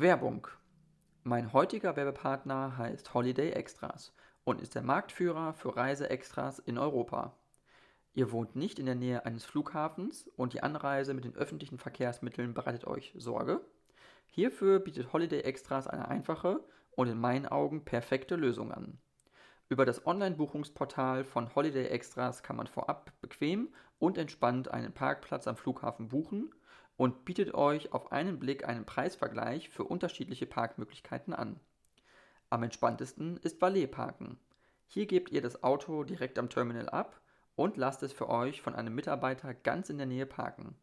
Werbung. Mein heutiger Werbepartner heißt Holiday Extras und ist der Marktführer für Reiseextras in Europa. Ihr wohnt nicht in der Nähe eines Flughafens und die Anreise mit den öffentlichen Verkehrsmitteln bereitet euch Sorge? Hierfür bietet Holiday Extras eine einfache und in meinen Augen perfekte Lösung an. Über das Online-Buchungsportal von Holiday Extras kann man vorab bequem und entspannt einen Parkplatz am Flughafen buchen und bietet euch auf einen Blick einen Preisvergleich für unterschiedliche Parkmöglichkeiten an. Am entspanntesten ist Valet Parken. Hier gebt ihr das Auto direkt am Terminal ab und lasst es für euch von einem Mitarbeiter ganz in der Nähe parken.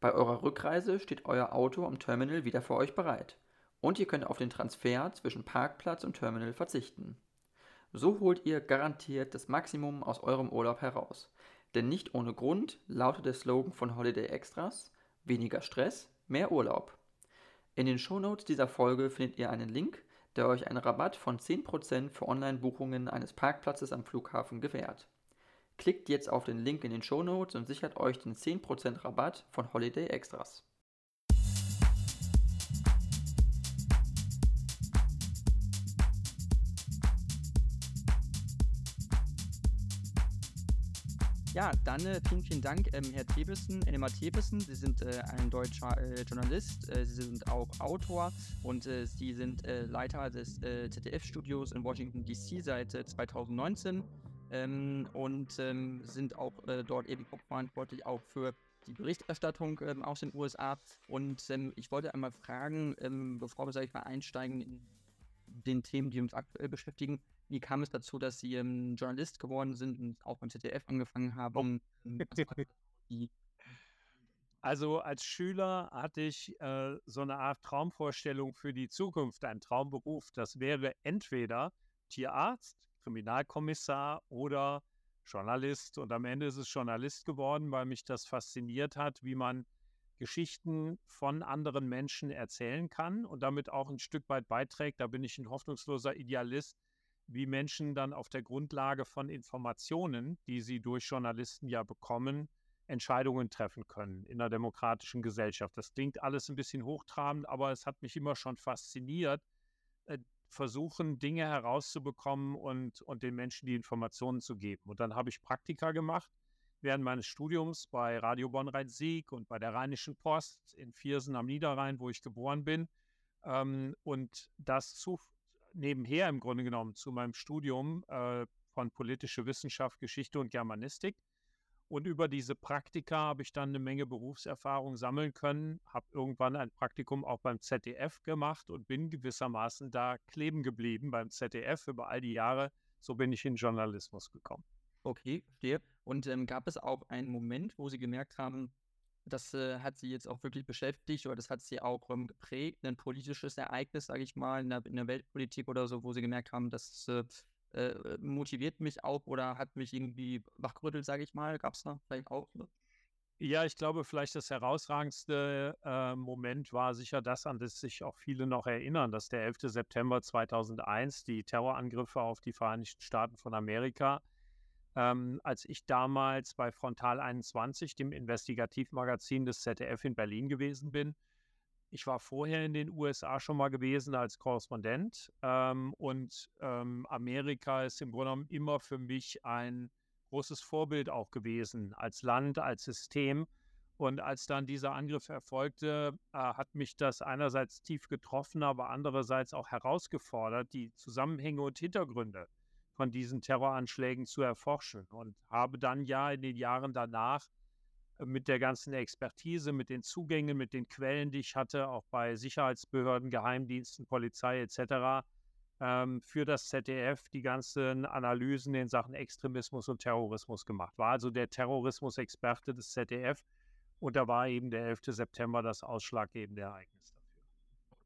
Bei eurer Rückreise steht euer Auto am Terminal wieder für euch bereit und ihr könnt auf den Transfer zwischen Parkplatz und Terminal verzichten. So holt ihr garantiert das Maximum aus eurem Urlaub heraus. Denn nicht ohne Grund lautet der Slogan von Holiday Extras weniger Stress, mehr Urlaub. In den Shownotes dieser Folge findet ihr einen Link, der euch einen Rabatt von 10% für Online-Buchungen eines Parkplatzes am Flughafen gewährt. Klickt jetzt auf den Link in den Shownotes und sichert euch den 10% Rabatt von Holiday Extras. Ja, dann äh, vielen, vielen Dank, ähm, Herr Thewissen, Enema Thewissen. Sie sind äh, ein deutscher äh, Journalist, äh, Sie sind auch Autor und äh, Sie sind äh, Leiter des ZDF-Studios in Washington DC seit 2019 ähm, und ähm, sind auch dort eben verantwortlich auch für die Berichterstattung ähm, aus den USA. Und ähm, ich wollte einmal fragen, ähm, bevor wir, sag ich mal, einsteigen in den Themen, die uns aktuell beschäftigen, wie kam es dazu, dass Sie ähm, Journalist geworden sind und auch beim ZDF angefangen haben? Also als Schüler hatte ich äh, so eine Art Traumvorstellung für die Zukunft, ein Traumberuf. Das wäre entweder Tierarzt, Kriminalkommissar oder Journalist. Und am Ende ist es Journalist geworden, weil mich das fasziniert hat, wie man Geschichten von anderen Menschen erzählen kann und damit auch ein Stück weit beiträgt. Da bin ich ein hoffnungsloser Idealist, wie Menschen dann auf der Grundlage von Informationen, die sie durch Journalisten ja bekommen, Entscheidungen treffen können in einer demokratischen Gesellschaft. Das klingt alles ein bisschen hochtrabend, aber es hat mich immer schon fasziniert, äh, versuchen, Dinge herauszubekommen und, und den Menschen die Informationen zu geben. Und dann habe ich Praktika gemacht während meines Studiums bei Radio Bonn-Rhein-Sieg und bei der Rheinischen Post in Viersen am Niederrhein, wo ich geboren bin. Ähm, und das zu, nebenher im Grunde genommen zu meinem Studium äh, von politische Wissenschaft, Geschichte und Germanistik. Und über diese Praktika habe ich dann eine Menge Berufserfahrung sammeln können, habe irgendwann ein Praktikum auch beim ZDF gemacht und bin gewissermaßen da kleben geblieben beim ZDF über all die Jahre. So bin ich in Journalismus gekommen. Okay, verstehe. Und ähm, gab es auch einen Moment, wo Sie gemerkt haben, das äh, hat sie jetzt auch wirklich beschäftigt oder das hat sie auch ähm, geprägt, ein politisches Ereignis, sage ich mal, in der, in der, Weltpolitik oder so, wo sie gemerkt haben, das äh, äh, motiviert mich auch oder hat mich irgendwie wachgerüttelt, sage ich mal. Gab es da vielleicht auch? Ne? Ja, ich glaube, vielleicht das herausragendste äh, Moment war sicher das, an das sich auch viele noch erinnern, dass der 11. September 2001, die Terrorangriffe auf die Vereinigten Staaten von Amerika, ähm, als ich damals bei Frontal 21, dem Investigativmagazin des ZDF in Berlin gewesen bin. Ich war vorher in den USA schon mal gewesen als Korrespondent ähm, und ähm, Amerika ist im Grunde genommen immer für mich ein großes Vorbild auch gewesen, als Land, als System. Und als dann dieser Angriff erfolgte, äh, hat mich das einerseits tief getroffen, aber andererseits auch herausgefordert, die Zusammenhänge und Hintergründe von diesen Terroranschlägen zu erforschen und habe dann ja in den Jahren danach äh, mit der ganzen Expertise, mit den Zugängen, mit den Quellen, die ich hatte, auch bei Sicherheitsbehörden, Geheimdiensten, Polizei etc., ähm, für das ZDF die ganzen Analysen in Sachen Extremismus und Terrorismus gemacht. War also der Terrorismusexperte des ZDF und da war eben der 11. September das ausschlaggebende Ereignis.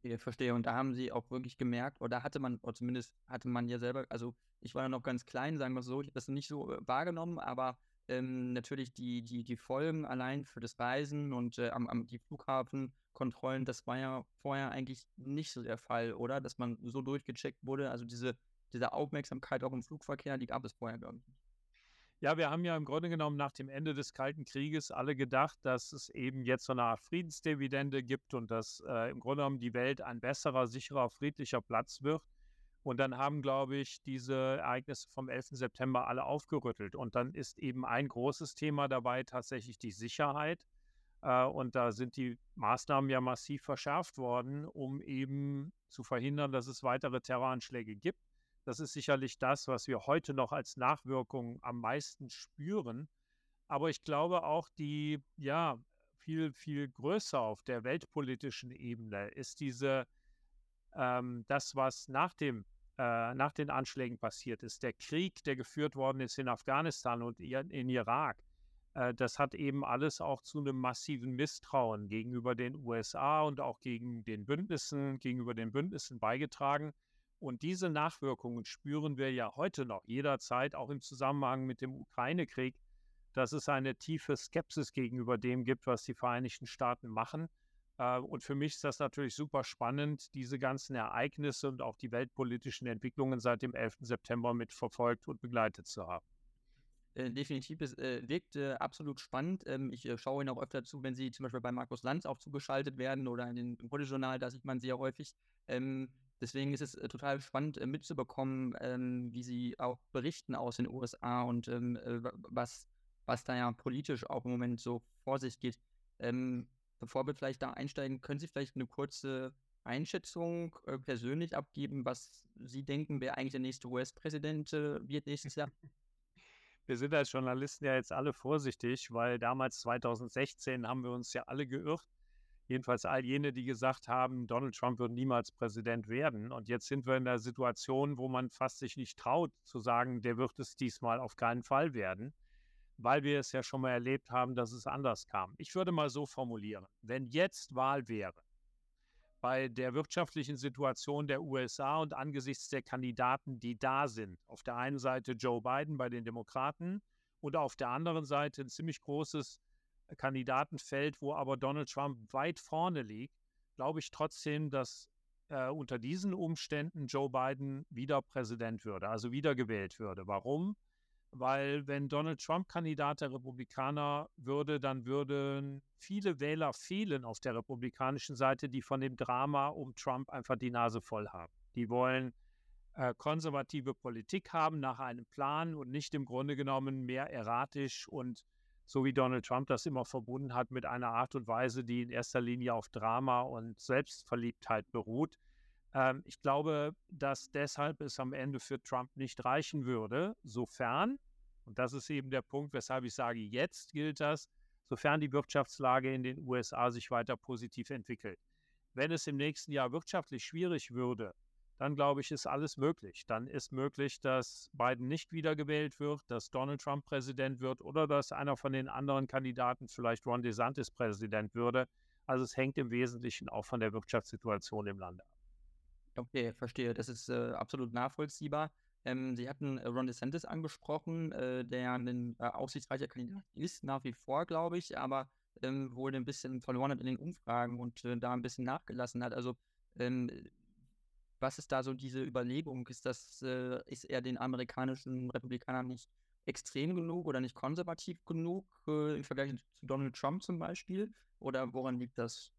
Okay, verstehe. Und da haben sie auch wirklich gemerkt, oder hatte man, oder zumindest hatte man ja selber, also ich war ja noch ganz klein, sagen wir so, ich habe das nicht so äh, wahrgenommen, aber ähm, natürlich die, die, die Folgen allein für das Reisen und äh, am, am, die Flughafenkontrollen, das war ja vorher eigentlich nicht so der Fall, oder? Dass man so durchgecheckt wurde. Also diese, diese Aufmerksamkeit auch im Flugverkehr, die gab es vorher, ich, nicht. Ja, wir haben ja im Grunde genommen nach dem Ende des Kalten Krieges alle gedacht, dass es eben jetzt so eine Art Friedensdividende gibt und dass äh, im Grunde genommen die Welt ein besserer, sicherer, friedlicher Platz wird. Und dann haben, glaube ich, diese Ereignisse vom 11. September alle aufgerüttelt. Und dann ist eben ein großes Thema dabei tatsächlich die Sicherheit. Äh, und da sind die Maßnahmen ja massiv verschärft worden, um eben zu verhindern, dass es weitere Terroranschläge gibt. Das ist sicherlich das, was wir heute noch als Nachwirkung am meisten spüren. Aber ich glaube auch die, ja, viel, viel größer auf der weltpolitischen Ebene ist diese, ähm, das, was nach dem äh, nach den Anschlägen passiert ist, der Krieg, der geführt worden ist in Afghanistan und in Irak, äh, das hat eben alles auch zu einem massiven Misstrauen gegenüber den USA und auch gegen den Bündnissen, gegenüber den Bündnissen beigetragen. Und diese Nachwirkungen spüren wir ja heute noch, jederzeit, auch im Zusammenhang mit dem Ukraine-Krieg, dass es eine tiefe Skepsis gegenüber dem gibt, was die Vereinigten Staaten machen. Äh, und für mich ist das natürlich super spannend, diese ganzen Ereignisse und auch die weltpolitischen Entwicklungen seit dem 11. September mitverfolgt und begleitet zu haben. Äh, definitiv, es äh, wirkt absolut spannend. Ähm, ich schaue Ihnen auch öfter zu, wenn Sie zum Beispiel bei Markus Lanz auch zugeschaltet werden oder in den, im Journal, da sieht man Sie ja häufig. Ähm, Deswegen ist es äh, total spannend äh, mitzubekommen, ähm, wie sie auch berichten aus den USA und ähm, äh, was, was da ja politisch auch im Moment so vor sich geht. Ähm, bevor wir vielleicht da einsteigen, können Sie vielleicht eine kurze Einschätzung persönlich abgeben, was Sie denken, wer eigentlich der nächste US-Präsident wird nächstes Jahr? Wir sind als Journalisten ja jetzt alle vorsichtig, weil damals 2016 haben wir uns ja alle geirrt Jedenfalls all jene, die gesagt haben, Donald Trump wird niemals Präsident werden. Und jetzt sind wir in der Situation, wo man fast sich nicht traut zu sagen, der wird es diesmal auf keinen Fall werden, weil wir es ja schon mal erlebt haben, dass es anders kam. Ich würde mal so formulieren, wenn jetzt Wahl wäre, bei der wirtschaftlichen Situation der USA und angesichts der Kandidaten, die da sind, auf der einen Seite Joe Biden bei den Demokraten und auf der anderen Seite ein ziemlich großes Kandidatenfeld, wo aber Donald Trump weit vorne liegt, glaube ich trotzdem, dass äh, unter diesen Umständen Joe Biden wieder Präsident würde, also wiedergewählt würde. Warum? Weil wenn Donald Trump Kandidat der Republikaner würde, dann würden viele Wähler fehlen auf der republikanischen Seite, die von dem Drama um Trump einfach die Nase voll haben. Die wollen äh, konservative Politik haben nach einem Plan und nicht im Grunde genommen mehr erratisch und so wie Donald Trump das immer verbunden hat mit einer Art und Weise, die in erster Linie auf Drama und Selbstverliebtheit beruht. Ähm, ich glaube, dass deshalb es am Ende für Trump nicht reichen würde, sofern, und das ist eben der Punkt, weshalb ich sage, jetzt gilt das, sofern die Wirtschaftslage in den USA sich weiter positiv entwickelt. Wenn es im nächsten Jahr wirtschaftlich schwierig würde, dann glaube ich, ist alles möglich. Dann ist möglich, dass Biden nicht wiedergewählt wird, dass Donald Trump Präsident wird oder dass einer von den anderen Kandidaten, vielleicht Ron DeSantis, Präsident würde. Also es hängt im Wesentlichen auch von der Wirtschaftssituation im Lande ab. Okay, verstehe. Das ist äh, absolut nachvollziehbar. Ähm, Sie hatten äh, Ron DeSantis angesprochen, äh, der ein äh, aussichtsreicher Kandidat ist, nach wie vor, glaube ich, aber ähm, wohl ein bisschen verloren hat in den Umfragen und äh, da ein bisschen nachgelassen hat. Also ähm, was ist da so diese Überlegung? Ist das, äh, ist er den amerikanischen Republikanern nicht extrem genug oder nicht konservativ genug äh, im Vergleich zu Donald Trump zum Beispiel? Oder woran liegt das?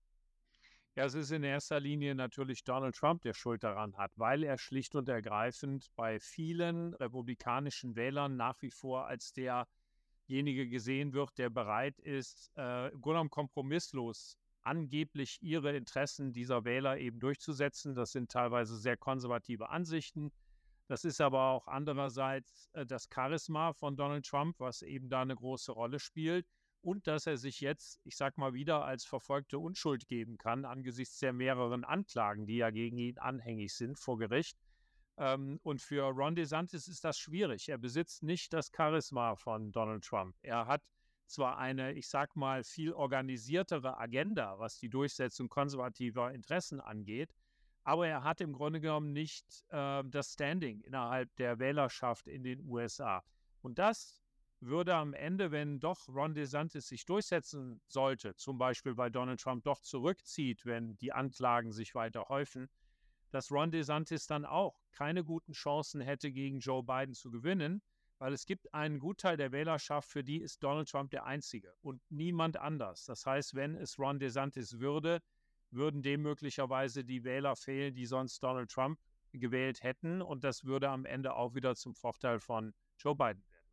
Ja, es ist in erster Linie natürlich Donald Trump, der Schuld daran hat, weil er schlicht und ergreifend bei vielen republikanischen Wählern nach wie vor als derjenige gesehen wird, der bereit ist, äh, im Grunde genommen kompromisslos angeblich ihre Interessen dieser Wähler eben durchzusetzen. Das sind teilweise sehr konservative Ansichten. Das ist aber auch andererseits äh, das Charisma von Donald Trump, was eben da eine große Rolle spielt. Und dass er sich jetzt, ich sag mal wieder, als verfolgte Unschuld geben kann angesichts der mehreren Anklagen, die ja gegen ihn anhängig sind vor Gericht. Ähm, und für Ron DeSantis ist das schwierig. Er besitzt nicht das Charisma von Donald Trump. Er hat zwar eine, ich sag mal, viel organisiertere Agenda, was die Durchsetzung konservativer Interessen angeht, aber er hat im Grunde genommen nicht äh, das Standing innerhalb der Wählerschaft in den USA. Und das würde am Ende, wenn doch Ron DeSantis sich durchsetzen sollte, zum Beispiel weil Donald Trump doch zurückzieht, wenn die Anklagen sich weiter häufen, dass Ron DeSantis dann auch keine guten Chancen hätte, gegen Joe Biden zu gewinnen, weil es gibt einen Gutteil der Wählerschaft, für die ist Donald Trump der Einzige und niemand anders. Das heißt, wenn es Ron DeSantis würde, würden dem möglicherweise die Wähler fehlen, die sonst Donald Trump gewählt hätten. Und das würde am Ende auch wieder zum Vorteil von Joe Biden werden.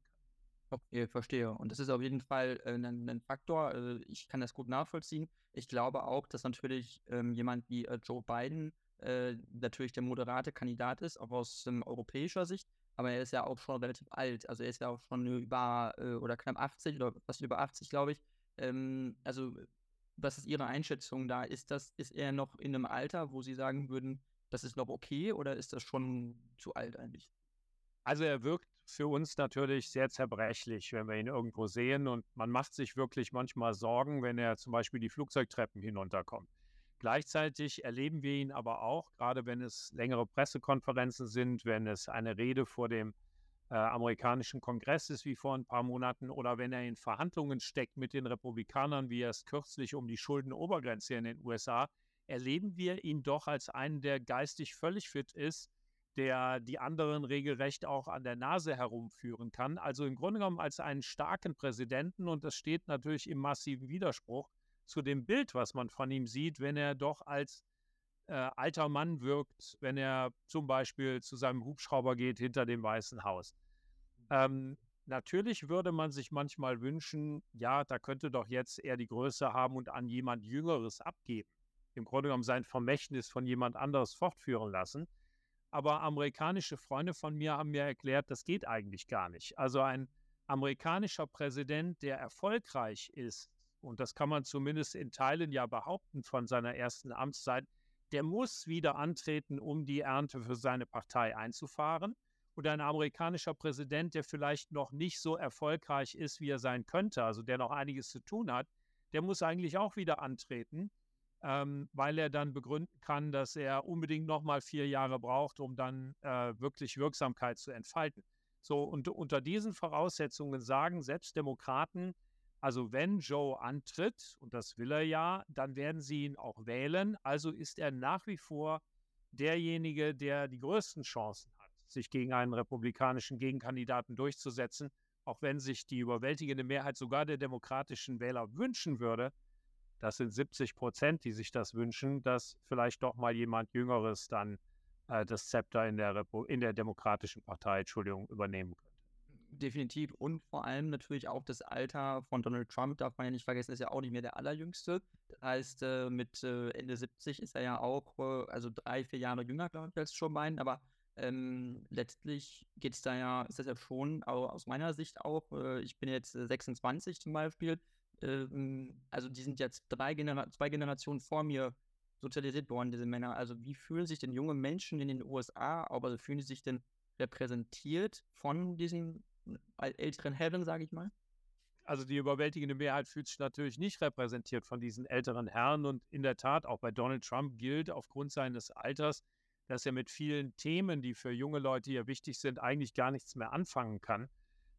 Okay, verstehe. Und das ist auf jeden Fall äh, ein, ein, Faktor. Also ich kann das gut nachvollziehen. Ich glaube auch, dass natürlich ähm, jemand wie äh, Joe Biden äh, natürlich der moderate Kandidat ist, auch aus ähm, europäischer Sicht. Aber er ist ja auch schon relativ alt. Also er ist ja auch schon über äh, oder knapp 80 oder fast über 80, glaube ich. Ähm, also was ist Ihre Einschätzung da? Ist das, ist er noch in einem Alter, wo Sie sagen würden, das ist noch okay oder ist das schon zu alt eigentlich? Also er wirkt für uns natürlich sehr zerbrechlich, wenn wir ihn irgendwo sehen und man macht sich wirklich manchmal Sorgen, wenn er zum Beispiel die Flugzeugtreppen hinunterkommt. Gleichzeitig erleben wir ihn aber auch, gerade wenn es längere Pressekonferenzen sind, wenn es eine Rede vor dem äh, amerikanischen Kongress ist wie vor ein paar Monaten oder wenn er in Verhandlungen steckt mit den Republikanern, wie er es kürzlich um die Schuldenobergrenze in den USA, erleben wir ihn doch als einen, der geistig völlig fit ist, der die anderen regelrecht auch an der Nase herumführen kann. Also im Grunde genommen als einen starken Präsidenten und das steht natürlich im massiven Widerspruch zu dem Bild, was man von ihm sieht, wenn er doch als äh, alter Mann wirkt, wenn er zum Beispiel zu seinem Hubschrauber geht hinter dem Weißen Haus. Ähm, natürlich würde man sich manchmal wünschen, ja, da könnte doch jetzt er die Größe haben und an jemand Jüngeres abgeben. Im Grunde genommen sein Vermächtnis von jemand anderes fortführen lassen. Aber amerikanische Freunde von mir haben mir erklärt, das geht eigentlich gar nicht. Also ein amerikanischer Präsident, der erfolgreich ist, und das kann man zumindest in Teilen ja behaupten von seiner ersten Amtszeit, der muss wieder antreten, um die Ernte für seine Partei einzufahren. Und ein amerikanischer Präsident, der vielleicht noch nicht so erfolgreich ist, wie er sein könnte, also der noch einiges zu tun hat, der muss eigentlich auch wieder antreten, ähm, weil er dann begründen kann, dass er unbedingt nochmal vier Jahre braucht, um dann äh, wirklich Wirksamkeit zu entfalten. So, und unter diesen Voraussetzungen sagen selbst Demokraten, also wenn Joe antritt, und das will er ja, dann werden sie ihn auch wählen. Also ist er nach wie vor derjenige, der die größten Chancen hat, sich gegen einen republikanischen Gegenkandidaten durchzusetzen, auch wenn sich die überwältigende Mehrheit sogar der demokratischen Wähler wünschen würde. Das sind 70 Prozent, die sich das wünschen, dass vielleicht doch mal jemand Jüngeres dann äh, das Zepter in der, Repo in der Demokratischen Partei, Entschuldigung, übernehmen könnte definitiv. Und vor allem natürlich auch das Alter von Donald Trump, darf man ja nicht vergessen, ist ja auch nicht mehr der allerjüngste. Das heißt, äh, mit äh, Ende 70 ist er ja auch, äh, also drei, vier Jahre jünger, glaube ich, als Joe Biden. Aber ähm, letztlich geht es da ja, ist das ja schon, aus meiner Sicht auch, äh, ich bin jetzt 26 äh, zum Beispiel, ähm, also die sind jetzt drei Genera zwei Generationen vor mir sozialisiert worden, diese Männer. Also wie fühlen sich denn junge Menschen in den USA, aber also fühlen sie sich denn repräsentiert von diesen älteren Herren, sage ich mal? Also die überwältigende Mehrheit fühlt sich natürlich nicht repräsentiert von diesen älteren Herren und in der Tat auch bei Donald Trump gilt aufgrund seines Alters, dass er mit vielen Themen, die für junge Leute hier wichtig sind, eigentlich gar nichts mehr anfangen kann.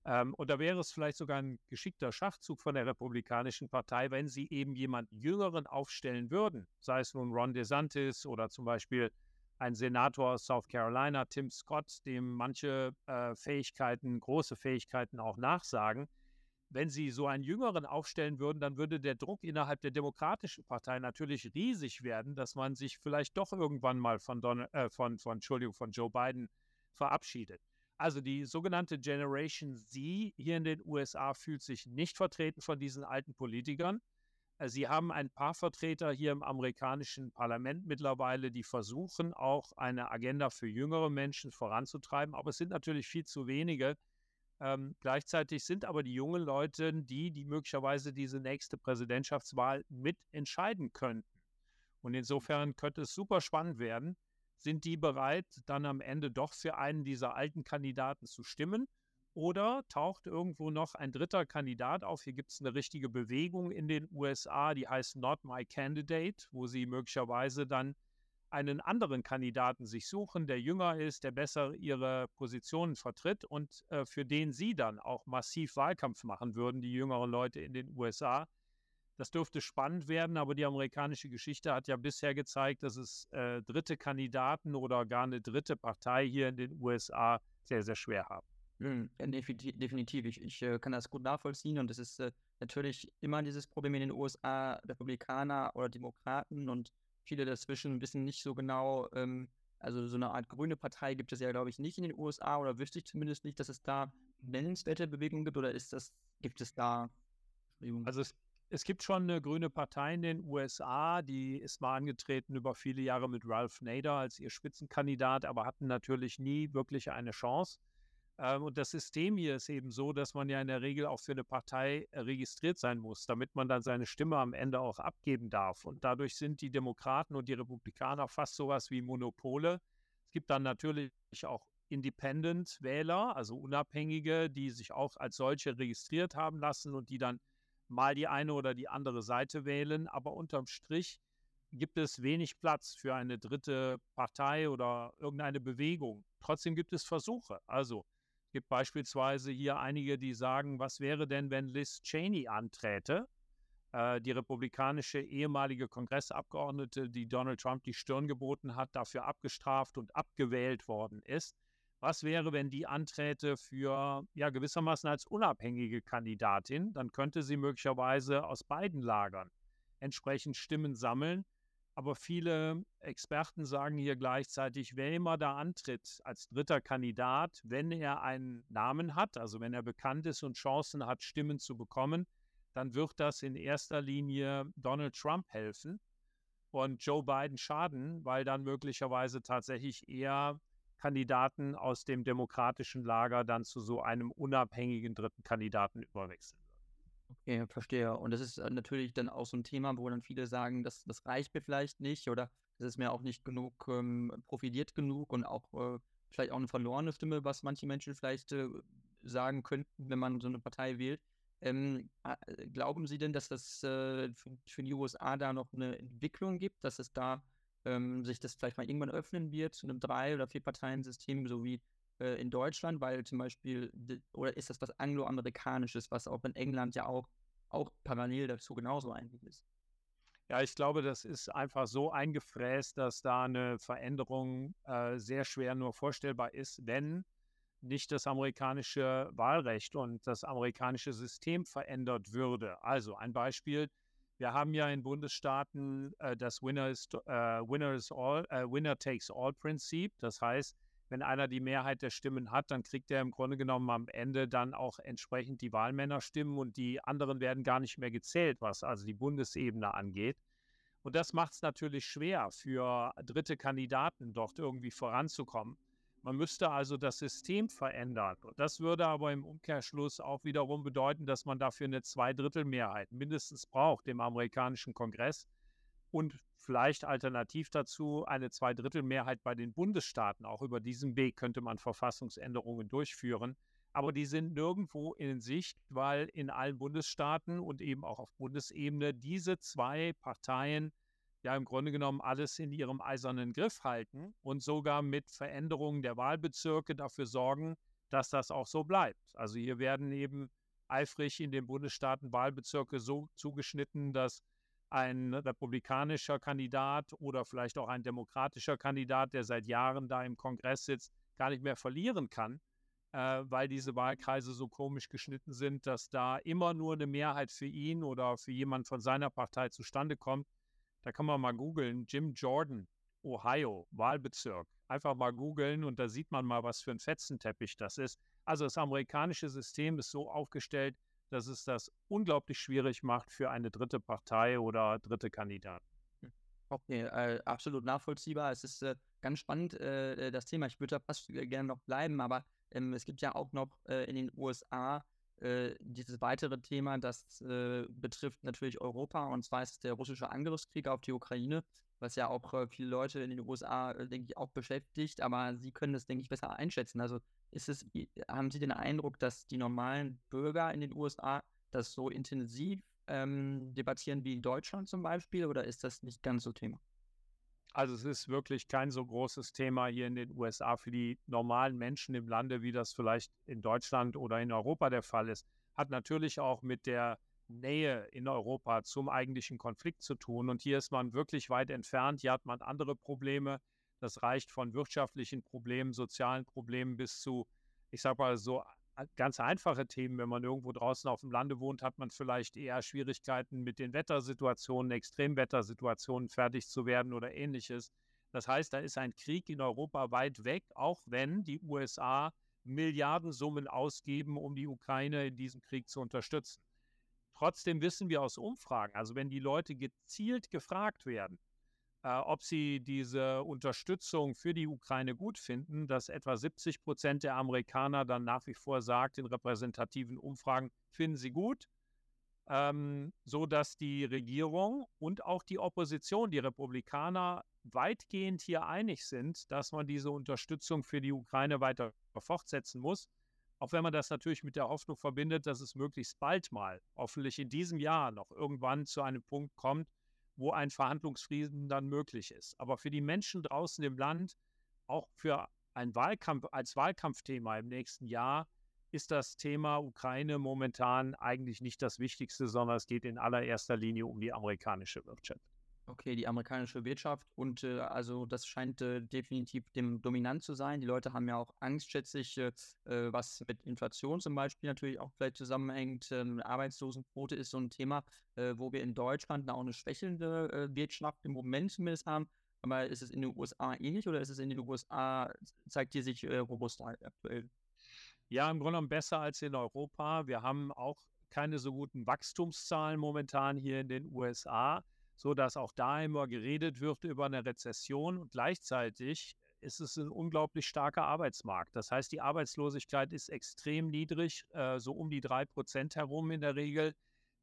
Ähm, und da wäre es vielleicht sogar ein geschickter Schachzug von der Republikanischen Partei, wenn sie eben jemand Jüngeren aufstellen würden, sei es nun Ron DeSantis oder zum Beispiel ein Senator aus South Carolina, Tim Scott, dem manche äh, Fähigkeiten, große Fähigkeiten auch nachsagen. Wenn Sie so einen Jüngeren aufstellen würden, dann würde der Druck innerhalb der Demokratischen Partei natürlich riesig werden, dass man sich vielleicht doch irgendwann mal von, Don, äh, von, von, Entschuldigung, von Joe Biden verabschiedet. Also die sogenannte Generation Z hier in den USA fühlt sich nicht vertreten von diesen alten Politikern. Äh, Sie haben ein paar Vertreter hier im amerikanischen Parlament mittlerweile, die versuchen auch eine Agenda für jüngere Menschen voranzutreiben, aber es sind natürlich viel zu wenige. Ähm, gleichzeitig sind aber die jungen Leute die, die möglicherweise diese nächste Präsidentschaftswahl mitentscheiden könnten. Und insofern könnte es super spannend werden. Sind die bereit, dann am Ende doch für einen dieser alten Kandidaten zu stimmen? Oder taucht irgendwo noch ein dritter Kandidat auf? Hier gibt es eine richtige Bewegung in den USA, die heißt Not My Candidate, wo sie möglicherweise dann einen anderen Kandidaten sich suchen, der jünger ist, der besser ihre Positionen vertritt und äh, für den sie dann auch massiv Wahlkampf machen würden, die jüngeren Leute in den USA. Das dürfte spannend werden, aber die amerikanische Geschichte hat ja bisher gezeigt, dass es äh, dritte Kandidaten oder gar eine dritte Partei hier in den USA sehr, sehr schwer haben. Mhm, definitiv. Ich, ich äh, kann das gut nachvollziehen und es ist äh, natürlich immer dieses Problem in den USA, Republikaner oder Demokraten und viele dazwischen wissen nicht so genau, ähm, also so eine Art grüne Partei gibt es ja, glaube ich, nicht in den USA oder wüsste ich zumindest nicht, dass es da nennenswerte Bewegungen gibt oder ist das, gibt es da? Also es, es gibt schon eine grüne Partei in den USA, die ist mal angetreten über viele Jahre mit Ralph Nader als ihr Spitzenkandidat, aber hatten natürlich nie wirklich eine Chance. Ähm, und das System hier ist eben so, dass man ja in der Regel auch für eine Partei äh, registriert sein muss, damit man dann seine Stimme am Ende auch abgeben darf. Und dadurch sind die Demokraten und die Republikaner fast sowas wie Monopole. Es gibt dann natürlich auch Independent-Wähler, also Unabhängige, die sich auch als solche registriert haben lassen und die dann mal die eine oder die andere Seite wählen. Aber unterm Strich gibt es wenig Platz für eine dritte Partei oder irgendeine Bewegung. Trotzdem gibt es Versuche. Also gibt beispielsweise hier einige, die sagen, was wäre denn, wenn Liz Cheney anträte, äh, die republikanische ehemalige Kongressabgeordnete, die Donald Trump die Stirn geboten hat, dafür abgestraft und abgewählt worden ist. Was wäre, wenn die anträte für ja gewissermaßen als unabhängige Kandidatin? Dann könnte sie möglicherweise aus beiden Lagern entsprechend Stimmen sammeln aber viele Experten sagen hier gleichzeitig, wer immer da antritt als dritter Kandidat, wenn er einen Namen hat, also wenn er bekannt ist und Chancen hat, Stimmen zu bekommen, dann wird das in erster Linie Donald Trump helfen und Joe Biden schaden, weil dann möglicherweise tatsächlich eher Kandidaten aus dem demokratischen Lager dann zu so einem unabhängigen dritten Kandidaten überwechseln. Okay, verstehe. Und das ist äh, natürlich dann auch so ein Thema, wo dann viele sagen, das, das reicht mir vielleicht nicht oder das ist mir auch nicht genug ähm, profiliert genug und auch äh, vielleicht auch eine verlorene Stimme, was manche Menschen vielleicht äh, sagen könnten, wenn man so eine Partei wählt. Ähm, äh, glauben Sie denn, dass das äh, für, für, die USA da noch eine Entwicklung gibt, dass es da ähm, sich das vielleicht mal irgendwann öffnen wird zu einem Drei- oder Vier-Parteien-System, so wie äh, in Deutschland, weil zum Beispiel, oder ist das was Angloamerikanisches, was auch in England ja auch, auch parallel dazu genauso eigentlich ist? Ja, ich glaube, das ist einfach so eingefräst, dass da eine Veränderung äh, sehr schwer nur vorstellbar ist, wenn nicht das amerikanische Wahlrecht und das amerikanische System verändert würde. Also ein Beispiel, wir haben ja in Bundesstaaten äh, das Winner, ist, äh, Winner, is all, äh, Winner Takes All Prinzip. Das heißt, wenn einer die Mehrheit der Stimmen hat, dann kriegt er im Grunde genommen am Ende dann auch entsprechend die Wahlmännerstimmen und die anderen werden gar nicht mehr gezählt, was also die Bundesebene angeht. Und das macht es natürlich schwer für dritte Kandidaten dort irgendwie voranzukommen. Man müsste also das System verändern. Und das würde aber im Umkehrschluss auch wiederum bedeuten, dass man dafür eine Zweidrittelmehrheit mindestens braucht im amerikanischen Kongress und vielleicht alternativ dazu eine Zweidrittelmehrheit bei den Bundesstaaten. Auch über diesen Weg könnte man Verfassungsänderungen durchführen. Aber die sind nirgendwo in Sicht, weil in allen Bundesstaaten und eben auch auf Bundesebene diese zwei Parteien ja im Grunde genommen alles in ihrem eisernen Griff halten und sogar mit Veränderungen der Wahlbezirke dafür sorgen, dass das auch so bleibt. Also hier werden eben eifrig in den Bundesstaaten Wahlbezirke so zugeschnitten, dass ein republikanischer Kandidat oder vielleicht auch ein demokratischer Kandidat, der seit Jahren da im Kongress sitzt, gar nicht mehr verlieren kann, äh, weil diese Wahlkreise so komisch geschnitten sind, dass da immer nur eine Mehrheit für ihn oder für jemand von seiner Partei zustande kommt. Da kann man mal googeln, Jim Jordan, Ohio, Wahlbezirk. Einfach mal googeln und da sieht man mal, was für ein Fetzenteppich das ist. Also das amerikanische System ist so aufgestellt, dass es das unglaublich schwierig macht für eine dritte Partei oder dritte Kandidaten. Hm. Okay, äh, absolut nachvollziehbar. Es ist äh, ganz spannend, äh, äh das Thema. Ich würde da fast äh, gerne noch bleiben, aber ähm, es gibt ja auch noch äh, in den USA dieses weitere Thema, das betrifft natürlich Europa und zwar ist es der russische Angriffskrieg auf die Ukraine, was ja auch viele Leute in den USA, denke ich, auch beschäftigt, aber Sie können das, denke ich, besser einschätzen. Also ist es, haben Sie den Eindruck, dass die normalen Bürger in den USA das so intensiv ähm, debattieren wie in Deutschland zum Beispiel oder ist das nicht ganz so Thema? Also es ist wirklich kein so großes Thema hier in den USA für die normalen Menschen im Lande, wie das vielleicht in Deutschland oder in Europa der Fall ist. Hat natürlich auch mit der Nähe in Europa zum eigentlichen Konflikt zu tun. Und hier ist man wirklich weit entfernt. Hier hat man andere Probleme. Das reicht von wirtschaftlichen Problemen, sozialen Problemen bis zu ich sage mal so ganz einfache Themen. Wenn man irgendwo draußen auf dem Lande wohnt, hat man vielleicht eher Schwierigkeiten mit den Wettersituationen, Extremwettersituationen fertig zu werden oder ähnliches. Das heißt, da ist ein Krieg in Europa weit weg, auch wenn die USA Milliardensummen ausgeben, um die Ukraine in diesem Krieg zu unterstützen. Trotzdem wissen wir aus Umfragen, also wenn die Leute gezielt gefragt werden, äh, ob sie diese Unterstützung für die Ukraine gut finden, dass etwa 70 Prozent der Amerikaner dann nach wie vor sagt in repräsentativen Umfragen, finden sie gut, ähm, so dass die Regierung und auch die Opposition, die Republikaner, weitgehend hier einig sind, dass man diese Unterstützung für die Ukraine weiter fortsetzen muss. Auch wenn man das natürlich mit der Hoffnung verbindet, dass es möglichst bald mal, hoffentlich in diesem Jahr noch irgendwann zu einem Punkt kommt, wo ein Verhandlungsfrieden dann möglich ist. Aber für die Menschen draußen im Land, auch für ein Wahlkampf als Wahlkampfthema im nächsten Jahr, ist das Thema Ukraine momentan eigentlich nicht das Wichtigste, sondern es geht in allererster Linie um die amerikanische Wirtschaft. Okay, die amerikanische Wirtschaft und äh, also das scheint äh, definitiv dem dominant zu sein. Die Leute haben ja auch Angst, schätze ich, äh, äh was mit Inflation zum Beispiel natürlich auch vielleicht zusammenhängt. Ähm, Arbeitslosenquote ist so ein Thema, äh, wo wir in Deutschland auch eine schwächelnde äh, Wirtschaft im Moment zumindest haben. Aber ist es in den USA ähnlich oder ist es in den USA, zeigt die sich robuster aktuell? Ja, im Grunde genommen besser als in Europa. Wir haben auch keine so guten Wachstumszahlen momentan hier in den USA so dass auch da immer geredet wird über eine Rezession und gleichzeitig ist es ein unglaublich starker Arbeitsmarkt. Das heißt, die Arbeitslosigkeit ist extrem niedrig, äh, so um die drei Prozent herum in der Regel.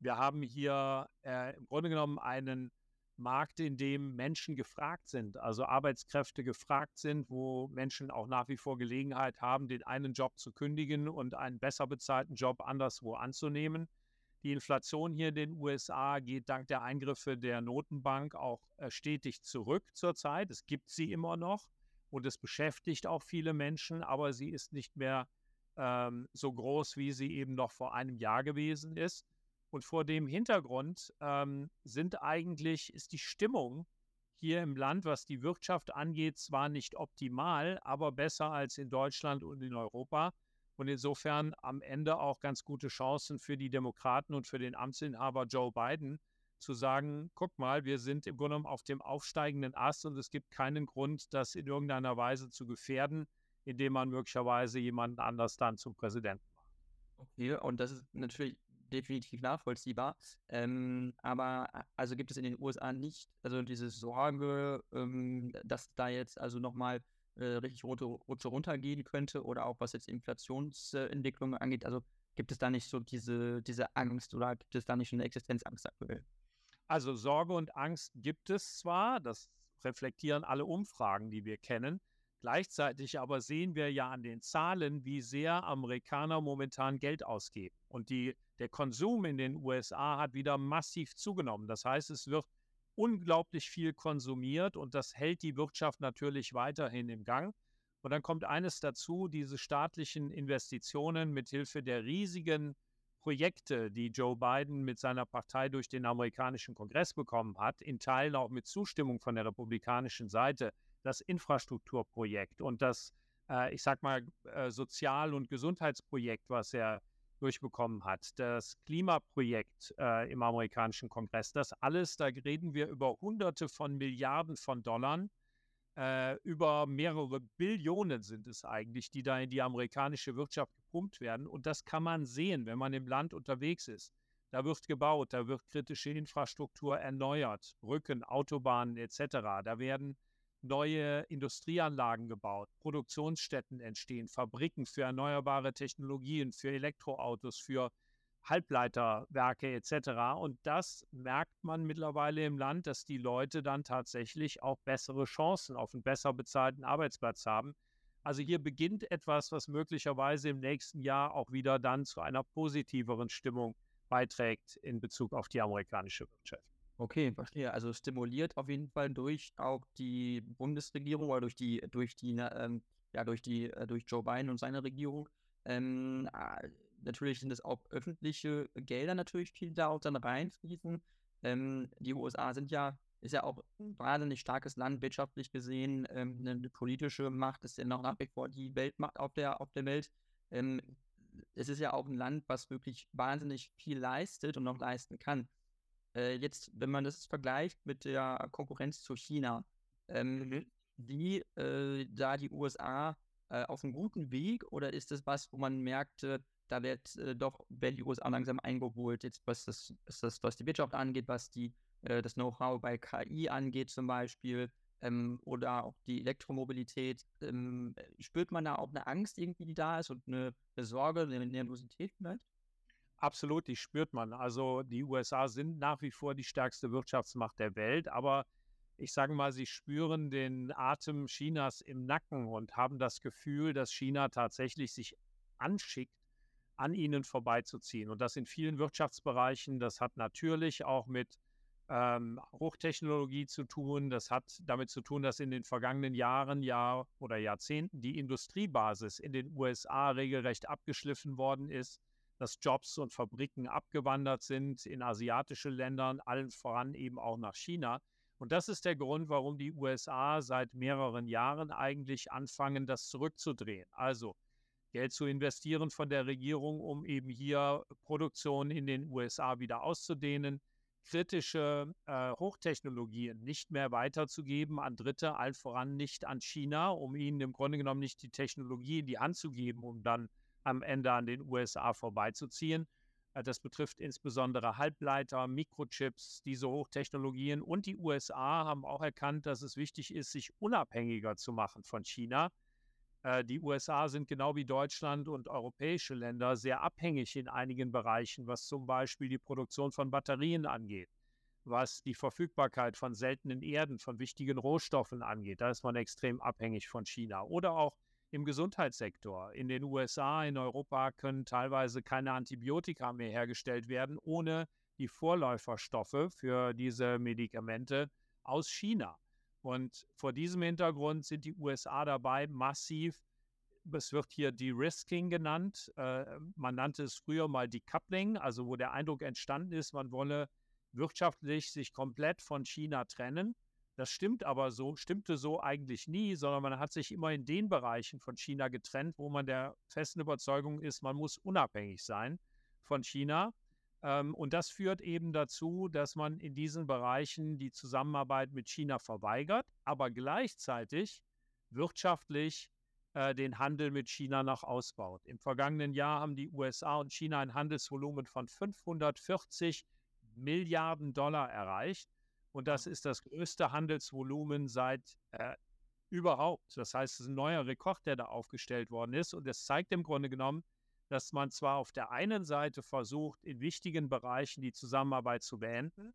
Wir haben hier äh, im Grunde genommen einen Markt, in dem Menschen gefragt sind, also Arbeitskräfte gefragt sind, wo Menschen auch nach wie vor Gelegenheit haben, den einen Job zu kündigen und einen besser bezahlten Job anderswo anzunehmen. Die Inflation hier in den USA geht dank der Eingriffe der Notenbank auch äh, stetig zurück zurzeit. Es gibt sie immer noch und es beschäftigt auch viele Menschen, aber sie ist nicht mehr ähm, so groß, wie sie eben noch vor einem Jahr gewesen ist. Und vor dem Hintergrund ähm, sind eigentlich, ist die Stimmung hier im Land, was die Wirtschaft angeht, zwar nicht optimal, aber besser als in Deutschland und in Europa. Und insofern am Ende auch ganz gute Chancen für die Demokraten und für den Amtsinhaber Joe Biden zu sagen, guck mal, wir sind im Grunde genommen auf dem aufsteigenden Ast und es gibt keinen Grund, das in irgendeiner Weise zu gefährden, indem man möglicherweise jemanden anders dann zum Präsidenten macht. Okay, und das ist natürlich definitiv nachvollziehbar. Ähm, aber also gibt es in den USA nicht, also diese Sorge, ähm, dass da jetzt also nochmal äh, richtig Rutsche, Rutsche runtergehen könnte oder auch was jetzt Inflationsentwicklung äh, angeht. Also gibt es da nicht so diese, diese Angst oder gibt es da nicht eine Existenzangst aktuell? Also Sorge und Angst gibt es zwar, das reflektieren alle Umfragen, die wir kennen. Gleichzeitig aber sehen wir ja an den Zahlen, wie sehr Amerikaner momentan Geld ausgeben. Und die, der Konsum in den USA hat wieder massiv zugenommen. Das heißt, es wird unglaublich viel konsumiert und das hält die Wirtschaft natürlich weiterhin im Gang. Und dann kommt eines dazu, diese staatlichen Investitionen mithilfe der riesigen Projekte, die Joe Biden mit seiner Partei durch den amerikanischen Kongress bekommen hat, in Teilen auch mit Zustimmung von der republikanischen Seite, das Infrastrukturprojekt und das, äh, ich sag mal, äh, Sozial- und Gesundheitsprojekt, was er durchbekommen hat, das Klimaprojekt äh, im amerikanischen Kongress, das alles, da reden wir über Hunderte von Milliarden von Dollar, äh, über mehrere Billionen sind es eigentlich, die da in die amerikanische Wirtschaft gepumpt werden. Und das kann man sehen, wenn man im Land unterwegs ist. Da wird gebaut, da wird kritische Infrastruktur erneuert, Brücken, Autobahnen etc. Da werden neue Industrieanlagen gebaut, Produktionsstätten entstehen, Fabriken für erneuerbare Technologien, für Elektroautos, für Halbleiterwerke etc. Und das merkt man mittlerweile im Land, dass die Leute dann tatsächlich auch bessere Chancen auf einen besser bezahlten Arbeitsplatz haben. Also hier beginnt etwas, was möglicherweise im nächsten Jahr auch wieder dann zu einer positiveren Stimmung beiträgt in Bezug auf die amerikanische Wirtschaft. Okay, verstehe. Also stimuliert auf jeden Fall durch auch die Bundesregierung oder durch die, durch die, ähm, ja, durch die, äh, durch Joe Biden und seine Regierung. Ähm, äh, natürlich sind es auch öffentliche Gelder natürlich, die da auch dann reinfließen. Ähm, die USA sind ja, ist ja auch ein wahnsinnig starkes Land, wirtschaftlich gesehen. Ähm, eine, eine, politische Macht ist ja noch nach wie vor die Weltmacht auf der, auf der Welt. Ähm, es ist ja auch ein Land, was wirklich wahnsinnig viel leistet und noch leisten kann. Äh, jetzt, wenn man das vergleicht mit der Konkurrenz zu China, ähm, mhm. wie äh, da die USA äh, auf einem guten Weg oder ist das was, wo man merkt, da wird äh, doch, werden die USA langsam eingeholt, jetzt was das, was das, was die Wirtschaft angeht, was die, äh, das Know-how bei KI angeht zum Beispiel ähm, oder auch die Elektromobilität. Ähm, spürt man da auch eine Angst irgendwie, die da ist und eine, eine Sorge, eine Nervosität vielleicht? Absolut, die spürt man. Also die USA sind nach wie vor die stärkste Wirtschaftsmacht der Welt, aber ich sage mal, sie spüren den Atem Chinas im Nacken und haben das Gefühl, dass China tatsächlich sich anschickt, an ihnen vorbeizuziehen. Und das in vielen Wirtschaftsbereichen. Das hat natürlich auch mit ähm, Hochtechnologie zu tun. Das hat damit zu tun, dass in den vergangenen Jahren ja oder Jahrzehnten die Industriebasis in den USA regelrecht abgeschliffen worden ist, dass Jobs und Fabriken abgewandert sind in asiatische Ländern, allen voran eben auch nach China. Und das ist der Grund, warum die USA seit mehreren Jahren eigentlich anfangen, das zurückzudrehen. Also Geld zu investieren von der Regierung, um eben hier Produktion in den USA wieder auszudehnen, kritische äh, Hochtechnologien nicht mehr weiterzugeben an Dritte, allen voran nicht an China, um ihnen im Grunde genommen nicht die Technologie in die Hand zu geben, um dann am Ende an den USA vorbeizuziehen. Äh, das betrifft insbesondere Halbleiter, Mikrochips, diese Hochtechnologien. Und die USA haben auch erkannt, dass es wichtig ist, sich unabhängiger zu machen von China äh, die USA sind genau wie Deutschland und europäische Länder sehr abhängig in einigen Bereichen, was zum Beispiel die Produktion von Batterien angeht, was die Verfügbarkeit von seltenen Erden, von wichtigen Rohstoffen angeht. Da ist man extrem abhängig von China. Oder auch im Gesundheitssektor. In den USA, in Europa können teilweise keine Antibiotika mehr hergestellt werden, ohne die Vorläuferstoffe für diese Medikamente aus China. Und vor diesem Hintergrund sind die USA dabei, massiv, es wird hier De-Risking genannt. Äh, man nannte es früher mal Decoupling, also wo der Eindruck entstanden ist, man wolle wirtschaftlich sich komplett von China trennen. Das stimmt aber so, stimmte so eigentlich nie, sondern man hat sich immer in den Bereichen von China getrennt, wo man der festen Überzeugung ist, man muss unabhängig sein von China. Ähm, und das führt eben dazu, dass man in diesen Bereichen die Zusammenarbeit mit China verweigert, aber gleichzeitig wirtschaftlich äh, den Handel mit China noch ausbaut. Im vergangenen Jahr haben die USA und China ein Handelsvolumen von 540 Milliarden Dollar erreicht. Und das ist das größte Handelsvolumen seit äh, überhaupt. Das heißt, es ist ein neuer Rekord, der da aufgestellt worden ist. Und es zeigt im Grunde genommen, dass man zwar auf der einen Seite versucht, in wichtigen Bereichen die Zusammenarbeit zu beenden,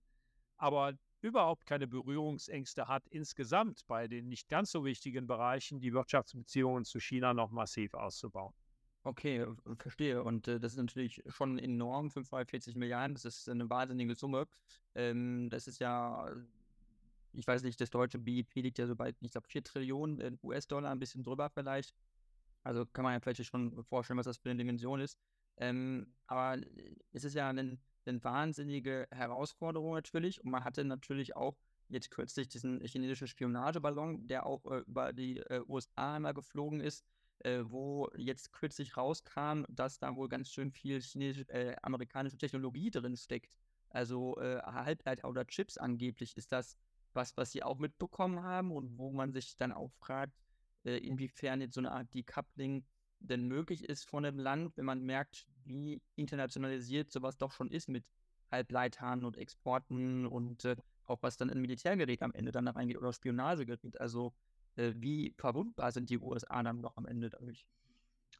aber überhaupt keine Berührungsängste hat, insgesamt bei den nicht ganz so wichtigen Bereichen die Wirtschaftsbeziehungen zu China noch massiv auszubauen. Okay, verstehe. Und äh, das ist natürlich schon enorm, 540 Milliarden, das ist eine wahnsinnige Summe. Ähm, das ist ja, ich weiß nicht, das deutsche BIP liegt ja so bei, ich glaube, 4 Trillionen US-Dollar, ein bisschen drüber vielleicht. Also kann man ja vielleicht schon vorstellen, was das für eine Dimension ist. Ähm, aber es ist ja eine, eine wahnsinnige Herausforderung natürlich. Und man hatte natürlich auch jetzt kürzlich diesen chinesischen Spionageballon, der auch äh, über die äh, USA einmal geflogen ist, äh, wo jetzt kürzlich rauskam, dass da wohl ganz schön viel chinesische, äh, amerikanische Technologie drin steckt. Also äh, Halbleiter oder Chips angeblich. Ist das was, was Sie auch mitbekommen haben und wo man sich dann auch fragt, äh, inwiefern jetzt so eine Art Decoupling denn möglich ist von einem Land, wenn man merkt, wie internationalisiert sowas doch schon ist mit Halbleitern und Exporten und äh, auch was dann in Militärgerät am Ende dann da reingeht oder Spionagegerät. Also äh, wie verwundbar sind die USA dann noch am Ende dadurch?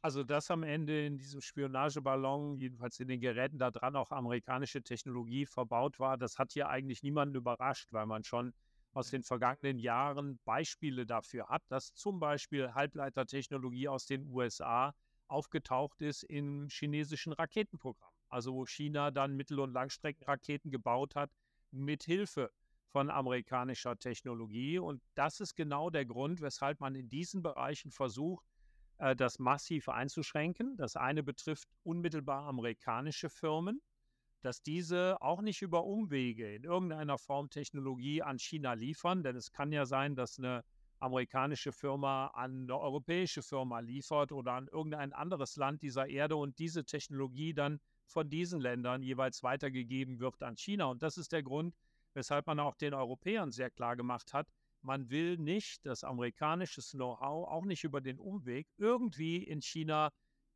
Also, dass am Ende in diesem Spionageballon, jedenfalls in den Geräten da dran, auch amerikanische Technologie verbaut war, das hat hier eigentlich niemanden überrascht, weil man schon aus den vergangenen Jahren Beispiele dafür hat, dass zum Beispiel Halbleitertechnologie aus den USA aufgetaucht ist im chinesischen Raketenprogramm. Also wo China dann Mittel- und Langstreckenraketen gebaut hat mit Hilfe von amerikanischer Technologie. Und das ist genau der Grund, weshalb man in diesen Bereichen versucht, äh, das massiv einzuschränken. Das eine betrifft unmittelbar amerikanische Firmen, dass diese auch nicht über Umwege in irgendeiner Form Technologie an China liefern, denn es kann ja sein, dass eine amerikanische Firma an eine europäische Firma liefert oder an irgendein anderes Land dieser Erde und diese Technologie dann von diesen Ländern jeweils weitergegeben wird an China. Und das ist der Grund, weshalb man auch den Europäern sehr klar gemacht hat, man will nicht dass amerikanisches Know-how, auch nicht über den Umweg, irgendwie in China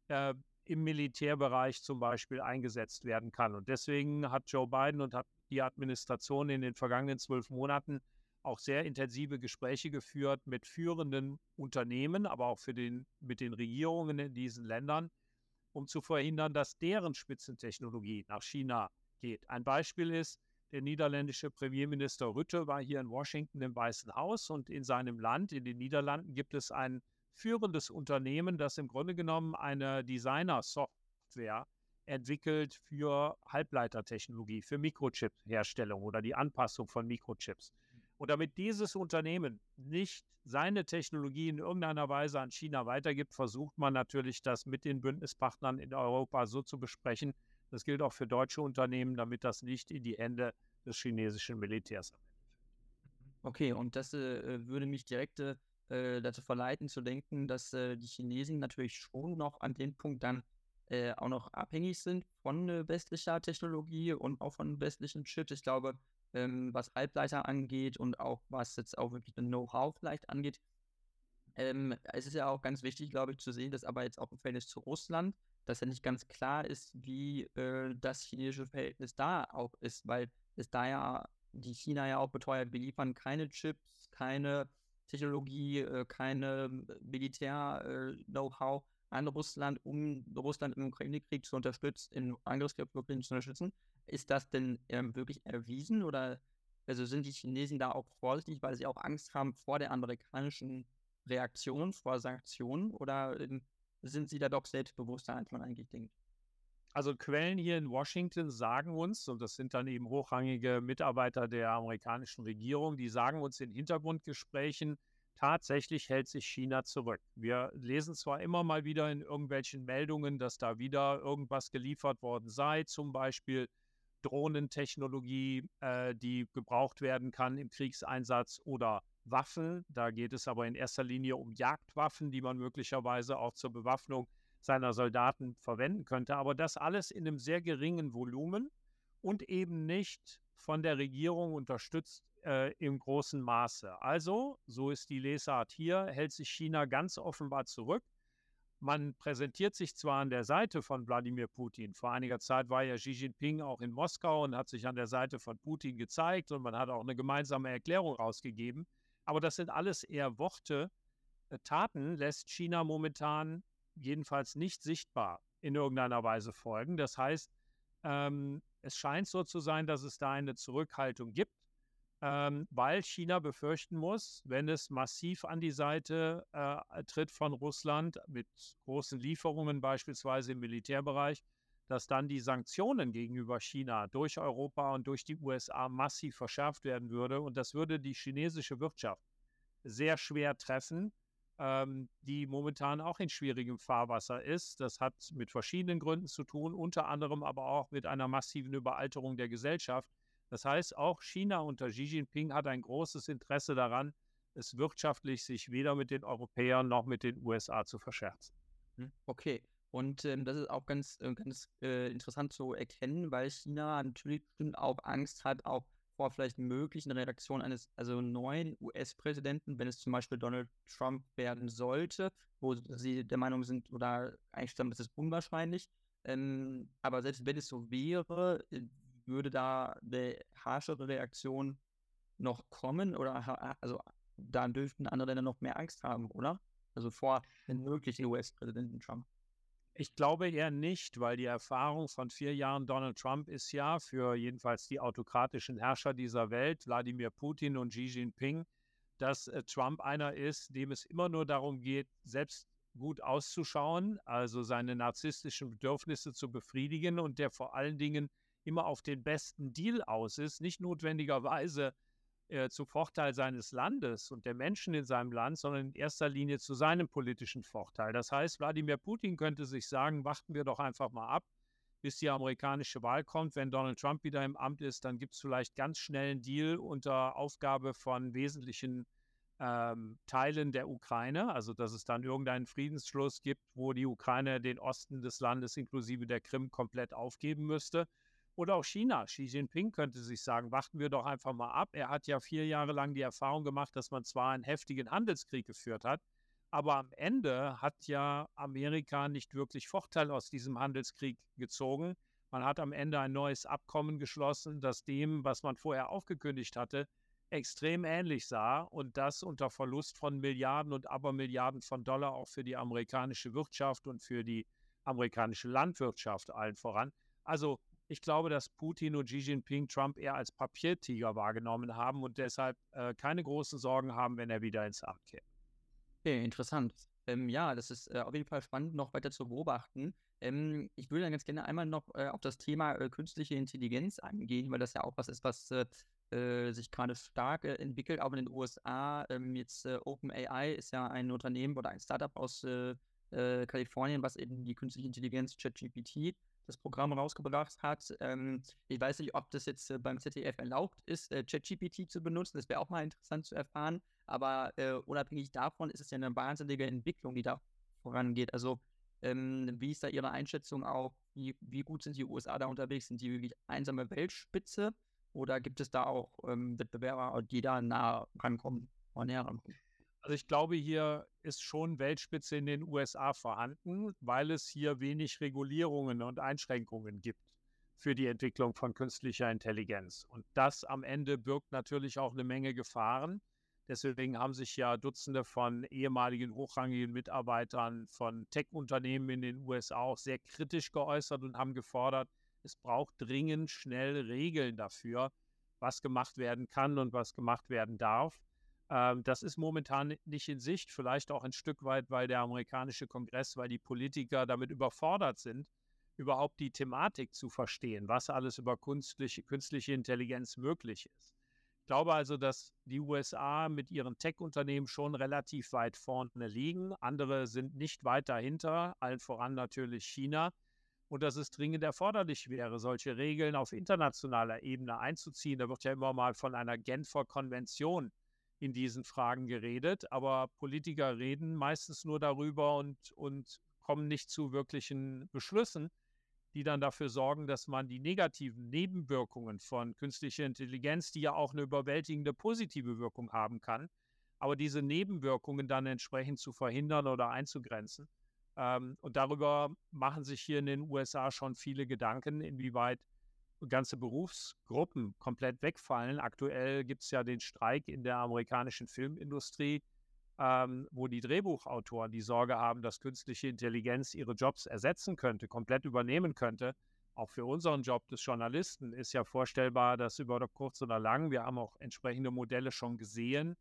äh, im Militärbereich zum Beispiel eingesetzt werden kann. Und deswegen hat Joe Biden und hat die Administration in den vergangenen zwölf Monaten auch sehr intensive Gespräche geführt mit führenden Unternehmen, aber auch für den, mit den Regierungen in diesen Ländern, um zu verhindern, dass deren Spitzentechnologie nach China geht. Ein Beispiel ist, der niederländische Premierminister Rütte war hier in Washington im Weißen Haus und in seinem Land, in den Niederlanden, gibt es ein führendes Unternehmen, das im Grunde genommen eine Designer-Software entwickelt für Halbleitertechnologie, für Mikrochip-Herstellung oder die Anpassung von Mikrochips. Und damit dieses Unternehmen nicht seine Technologie in irgendeiner Weise an China weitergibt, versucht man natürlich, das mit den Bündnispartnern in Europa so zu besprechen. Das gilt auch für deutsche Unternehmen, damit das nicht in die Hände des chinesischen Militärs Okay, und das äh, würde mich direkt äh, dazu verleiten zu denken, dass äh, die Chinesen natürlich schon noch an dem Punkt dann äh, auch noch abhängig sind von äh, westlicher Technologie und auch von westlichen Chips. Ich glaube, ähm, was Halbleiter angeht und auch was jetzt auch wirklich Know-how vielleicht angeht. Ähm, es ist ja auch ganz wichtig, glaube ich, zu sehen, dass aber jetzt auch im Verhältnis zu Russland, dass ja nicht ganz klar ist, wie äh, das chinesische Verhältnis da auch ist, weil es da ja die China ja auch beteuert, wir liefern keine Chips, keine Technologie, äh, keine Militär-Know-how. Äh, an Russland, um Russland im Ukraine-Krieg zu unterstützen, im Angriffskrieg zu unterstützen. Ist das denn ähm, wirklich erwiesen oder also sind die Chinesen da auch vorsichtig, weil sie auch Angst haben vor der amerikanischen Reaktion, vor Sanktionen oder ähm, sind sie da doch selbstbewusster, als man eigentlich denkt? Also Quellen hier in Washington sagen uns, und das sind dann eben hochrangige Mitarbeiter der amerikanischen Regierung, die sagen uns in Hintergrundgesprächen, tatsächlich hält sich China zurück. Wir lesen zwar immer mal wieder in irgendwelchen Meldungen, dass da wieder irgendwas geliefert worden sei, zum Beispiel Drohnentechnologie, äh, die gebraucht werden kann im Kriegseinsatz oder Waffen. Da geht es aber in erster Linie um Jagdwaffen, die man möglicherweise auch zur Bewaffnung seiner Soldaten verwenden könnte. Aber das alles in einem sehr geringen Volumen und eben nicht von der Regierung unterstützt äh, im großen Maße. Also, so ist die Lesart hier, hält sich China ganz offenbar zurück. Man präsentiert sich zwar an der Seite von Wladimir Putin. Vor einiger Zeit war ja Xi Jinping auch in Moskau und hat sich an der Seite von Putin gezeigt und man hat auch eine gemeinsame Erklärung rausgegeben. Aber das sind alles eher Worte. Äh, Taten lässt China momentan jedenfalls nicht sichtbar in irgendeiner Weise folgen. Das heißt, ähm, es scheint so zu sein, dass es da eine Zurückhaltung gibt ähm, weil China befürchten muss, wenn es massiv an die Seite äh, tritt von Russland mit großen Lieferungen beispielsweise im Militärbereich, dass dann die Sanktionen gegenüber China durch Europa und durch die USA massiv verschärft werden würde. Und das würde die chinesische Wirtschaft sehr schwer treffen, ähm, die momentan auch in schwierigem Fahrwasser ist. Das hat mit verschiedenen Gründen zu tun, unter anderem aber auch mit einer massiven Überalterung der Gesellschaft das heißt, auch China unter Xi Jinping hat ein großes Interesse daran, es wirtschaftlich sich weder mit den Europäern noch mit den USA zu verscherzen. Hm, okay. Und ähm, das ist auch ganz, äh, ganz äh, interessant zu erkennen, weil China natürlich auch Angst hat, auch vor vielleicht möglichen Reaktionen eines also neuen US-Präsidenten, wenn es zum Beispiel Donald Trump werden sollte, wo sie der Meinung sind oder eigentlich stammt, das ist unwahrscheinlich. Ähm, aber selbst wenn es so wäre, äh, würde da eine harschere Reaktion noch kommen oder also da dürften andere Länder noch mehr Angst haben, oder? Also vor den möglichen US-Präsidenten Trump. Ich glaube eher nicht, weil die Erfahrung von vier Jahren Donald Trump ist ja für jedenfalls die autokratischen Herrscher dieser Welt, Wladimir Putin und Xi Jinping, dass äh, Trump einer ist, dem es immer nur darum geht, selbst gut auszuschauen, also seine narzisstischen Bedürfnisse zu befriedigen und der vor allen Dingen immer auf den besten Deal aus ist, nicht notwendigerweise äh, zu Vorteil seines Landes und der Menschen in seinem Land, sondern in erster Linie zu seinem politischen Vorteil. Das heißt, Wladimir Putin könnte sich sagen, warten wir doch einfach mal ab, bis die amerikanische Wahl kommt. Wenn Donald Trump wieder im Amt ist, dann gibt es vielleicht ganz schnell einen Deal unter Aufgabe von wesentlichen ähm, Teilen der Ukraine, also dass es dann irgendeinen Friedensschluss gibt, wo die Ukraine den Osten des Landes inklusive der Krim komplett aufgeben müsste. Oder auch China. Xi Jinping könnte sich sagen, warten wir doch einfach mal ab. Er hat ja vier Jahre lang die Erfahrung gemacht, dass man zwar einen heftigen Handelskrieg geführt hat, aber am Ende hat ja Amerika nicht wirklich Vorteil aus diesem Handelskrieg gezogen. Man hat am Ende ein neues Abkommen geschlossen, das dem, was man vorher aufgekündigt hatte, extrem ähnlich sah und das unter Verlust von Milliarden und Abermilliarden von Dollar auch für die amerikanische Wirtschaft und für die amerikanische Landwirtschaft allen voran. Also ich glaube, dass Putin und Xi Jinping Trump eher als Papiertiger wahrgenommen haben und deshalb äh, keine großen Sorgen haben, wenn er wieder ins Amt kehrt. Okay, interessant. Ähm, ja, das ist äh, auf jeden Fall spannend, noch weiter zu beobachten. Ähm, ich würde dann ganz gerne einmal noch äh, auf das Thema äh, künstliche Intelligenz eingehen, weil das ja auch was ist, was äh, äh, sich gerade stark entwickelt, auch in den USA. Ähm, jetzt OpenAI ist ja ein Unternehmen oder ein Startup aus Kalifornien, was eben die künstliche Intelligenz ChatGPT das Programm rausgebracht hat. Ähm, ich weiß nicht, ob das jetzt äh, beim ZDF erlaubt ist, äh, ChatGPT zu benutzen. Das wäre auch mal interessant zu erfahren. Aber äh, unabhängig davon ist es ja eine wahnsinnige Entwicklung, die da vorangeht. Also ähm, wie ist da Ihre Einschätzung auch? Wie, wie, gut sind die USA da unterwegs? Sind die wirklich einsame Weltspitze? Oder gibt es da auch ähm, Wettbewerber, die da nah rankommen, näher rankommen? Also ich glaube, hier ist schon Weltspitze in den USA vorhanden, weil es hier wenig Regulierungen und Einschränkungen gibt für die Entwicklung von künstlicher Intelligenz. Und das am Ende birgt natürlich auch eine Menge Gefahren. Deswegen haben sich ja Dutzende von ehemaligen hochrangigen Mitarbeitern von Tech-Unternehmen in den USA auch sehr kritisch geäußert und haben gefordert, es braucht dringend schnell Regeln dafür, was gemacht werden kann und was gemacht werden darf. Ähm, das ist momentan nicht in Sicht, vielleicht auch ein Stück weit, weil der amerikanische Kongress, weil die Politiker damit überfordert sind, überhaupt die Thematik zu verstehen, was alles über künstliche, künstliche Intelligenz möglich ist. Ich glaube also, dass die USA mit ihren Tech-Unternehmen schon relativ weit vorne liegen. Andere sind nicht weit dahinter, allen voran natürlich China. Und dass es dringend erforderlich wäre, solche Regeln auf internationaler Ebene einzuziehen. Da wird ja immer mal von einer Genfer Konvention in diesen Fragen geredet, aber Politiker reden meistens nur darüber und, und kommen nicht zu wirklichen Beschlüssen, die dann dafür sorgen, dass man die negativen Nebenwirkungen von künstlicher Intelligenz, die ja auch eine überwältigende positive Wirkung haben kann, aber diese Nebenwirkungen dann entsprechend zu verhindern oder einzugrenzen. Ähm, und darüber machen sich hier in den USA schon viele Gedanken, inwieweit ganze Berufsgruppen komplett wegfallen. Aktuell gibt es ja den Streik in der amerikanischen Filmindustrie, ähm, wo die Drehbuchautoren die Sorge haben, dass künstliche Intelligenz ihre Jobs ersetzen könnte, komplett übernehmen könnte. Auch für unseren Job des Journalisten ist ja vorstellbar, dass über kurz oder lang, wir haben auch entsprechende Modelle schon gesehen,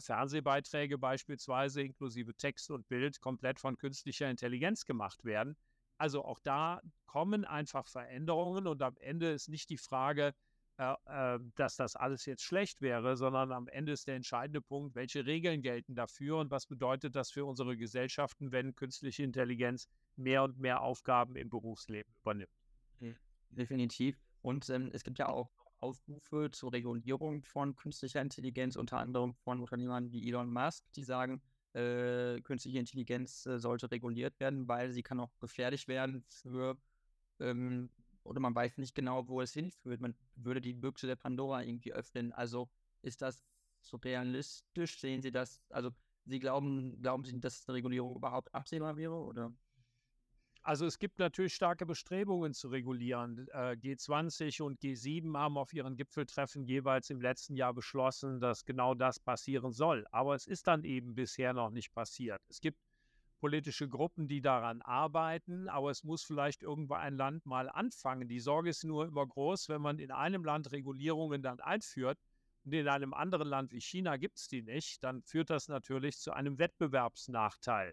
Fernsehbeiträge beispielsweise inklusive Text und Bild komplett von künstlicher Intelligenz gemacht werden. Also auch da kommen einfach Veränderungen und am Ende ist nicht die Frage, äh, äh, dass das alles jetzt schlecht wäre, sondern am Ende ist der entscheidende Punkt, welche Regeln gelten dafür und was bedeutet das für unsere Gesellschaften, wenn künstliche Intelligenz mehr und mehr Aufgaben im Berufsleben übernimmt. Hm, definitiv. Und ähm, es gibt ja auch Aufrufe zur Regulierung von künstlicher Intelligenz, unter anderem von Unternehmern wie Elon Musk, die sagen, äh, künstliche Intelligenz äh, sollte reguliert werden, weil sie kann auch gefährlich werden für, ähm, oder man weiß nicht genau, wo es hinführt. Man würde die Büchse der Pandora irgendwie öffnen. Also ist das so realistisch? Sehen Sie das? Also Sie glauben, glauben Sie, dass eine Regulierung überhaupt absehbar wäre? Oder? Also es gibt natürlich starke Bestrebungen zu regulieren. Äh, G20 und G7 haben auf ihren Gipfeltreffen jeweils im letzten Jahr beschlossen, dass genau das passieren soll. Aber es ist dann eben bisher noch nicht passiert. Es gibt politische Gruppen, die daran arbeiten, aber es muss vielleicht irgendwo ein Land mal anfangen. Die Sorge ist nur immer groß, wenn man in einem Land Regulierungen dann einführt und in einem anderen Land wie China gibt es die nicht, dann führt das natürlich zu einem Wettbewerbsnachteil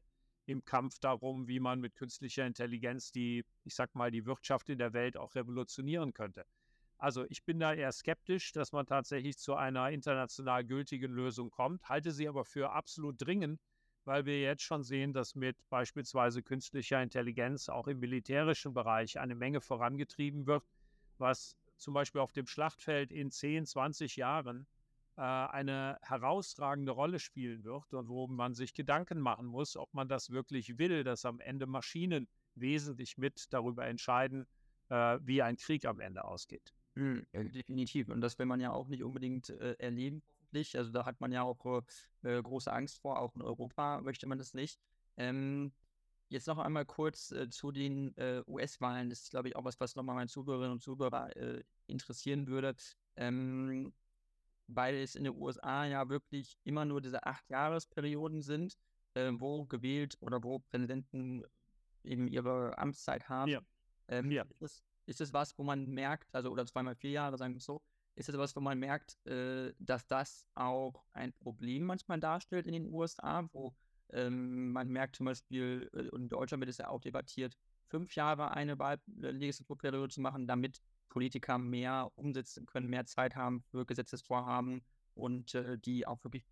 im Kampf darum, wie man mit künstlicher Intelligenz die, ich sag mal, die Wirtschaft in der Welt auch revolutionieren könnte. Also ich bin da eher skeptisch, dass man tatsächlich zu einer international gültigen Lösung kommt, halte sie aber für absolut dringend, weil wir jetzt schon sehen, dass mit beispielsweise künstlicher Intelligenz auch im militärischen Bereich eine Menge vorangetrieben wird, was zum Beispiel auf dem Schlachtfeld in 10, 20 Jahren eine herausragende Rolle spielen wird und wo man sich Gedanken machen muss, ob man das wirklich will, dass am Ende Maschinen wesentlich mit darüber entscheiden, äh, wie ein Krieg am Ende ausgeht. Mhm, definitiv. Und das will man ja auch nicht unbedingt äh, erleben, hoffentlich. Also da hat man ja auch äh, große Angst vor, auch in Europa möchte man das nicht. Ähm, jetzt noch einmal kurz äh, zu den äh, US-Wahlen. Das ist, glaube ich, auch was, was nochmal meine Zuhörerinnen und Zuhörer äh, interessieren würde. Ähm, weil es in den USA ja wirklich immer nur diese acht Jahresperioden sind, äh, wo gewählt oder wo Präsidenten eben ihre Amtszeit haben. Ja. Ähm, ja. Ist, es, ist es was, wo man merkt, also oder zweimal vier Jahre, sagen wir es so, ist es was, wo man merkt, äh, dass das auch ein Problem manchmal darstellt in den USA, wo ähm, man merkt zum Beispiel, äh, und in Deutschland wird es ja auch debattiert, fünf Jahre eine Wahl äh, Legislaturperiode zu machen, damit Politiker mehr umsetzen können, mehr Zeit haben für Gesetzesvorhaben und äh, die auch wirklich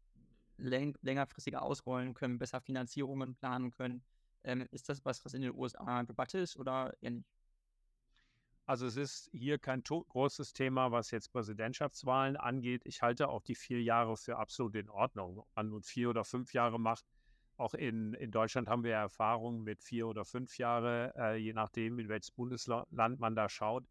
läng längerfristiger ausrollen können, besser Finanzierungen planen können. Ähm, ist das was, was in den USA Debatte ist oder eher nicht? Also es ist hier kein großes Thema, was jetzt Präsidentschaftswahlen angeht. Ich halte auch die vier Jahre für absolut in Ordnung. Ob man nun vier oder fünf Jahre macht, auch in, in Deutschland haben wir Erfahrungen mit vier oder fünf Jahre, äh, je nachdem, in welches Bundesland man da schaut.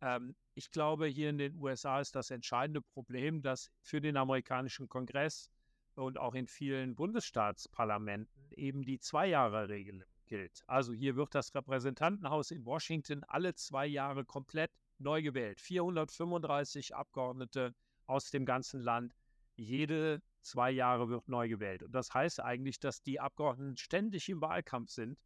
Ähm, ich glaube, hier in den USA ist das entscheidende Problem, dass für den amerikanischen Kongress und auch in vielen Bundesstaatsparlamenten eben die Zwei-Jahre-Regelung gilt. Also hier wird das Repräsentantenhaus in Washington alle zwei Jahre komplett neu gewählt. 435 Abgeordnete aus dem ganzen Land. Jede zwei Jahre wird neu gewählt. Und das heißt eigentlich, dass die Abgeordneten ständig im Wahlkampf sind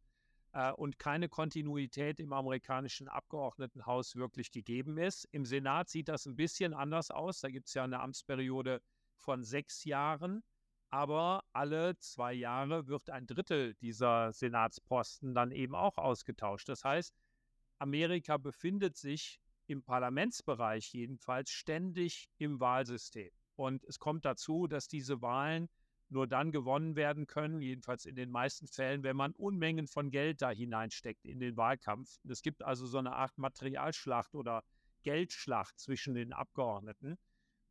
und keine Kontinuität im amerikanischen Abgeordnetenhaus wirklich gegeben ist. Im Senat sieht das ein bisschen anders aus. Da gibt es ja eine Amtsperiode von sechs Jahren. Aber alle zwei Jahre wird ein Drittel dieser Senatsposten dann eben auch ausgetauscht. Das heißt, Amerika befindet sich im Parlamentsbereich jedenfalls ständig im Wahlsystem. Und es kommt dazu, dass diese Wahlen nur dann gewonnen werden können, jedenfalls in den meisten Fällen, wenn man Unmengen von Geld da hineinsteckt in den Wahlkampf. Es gibt also so eine Art Materialschlacht oder Geldschlacht zwischen den Abgeordneten.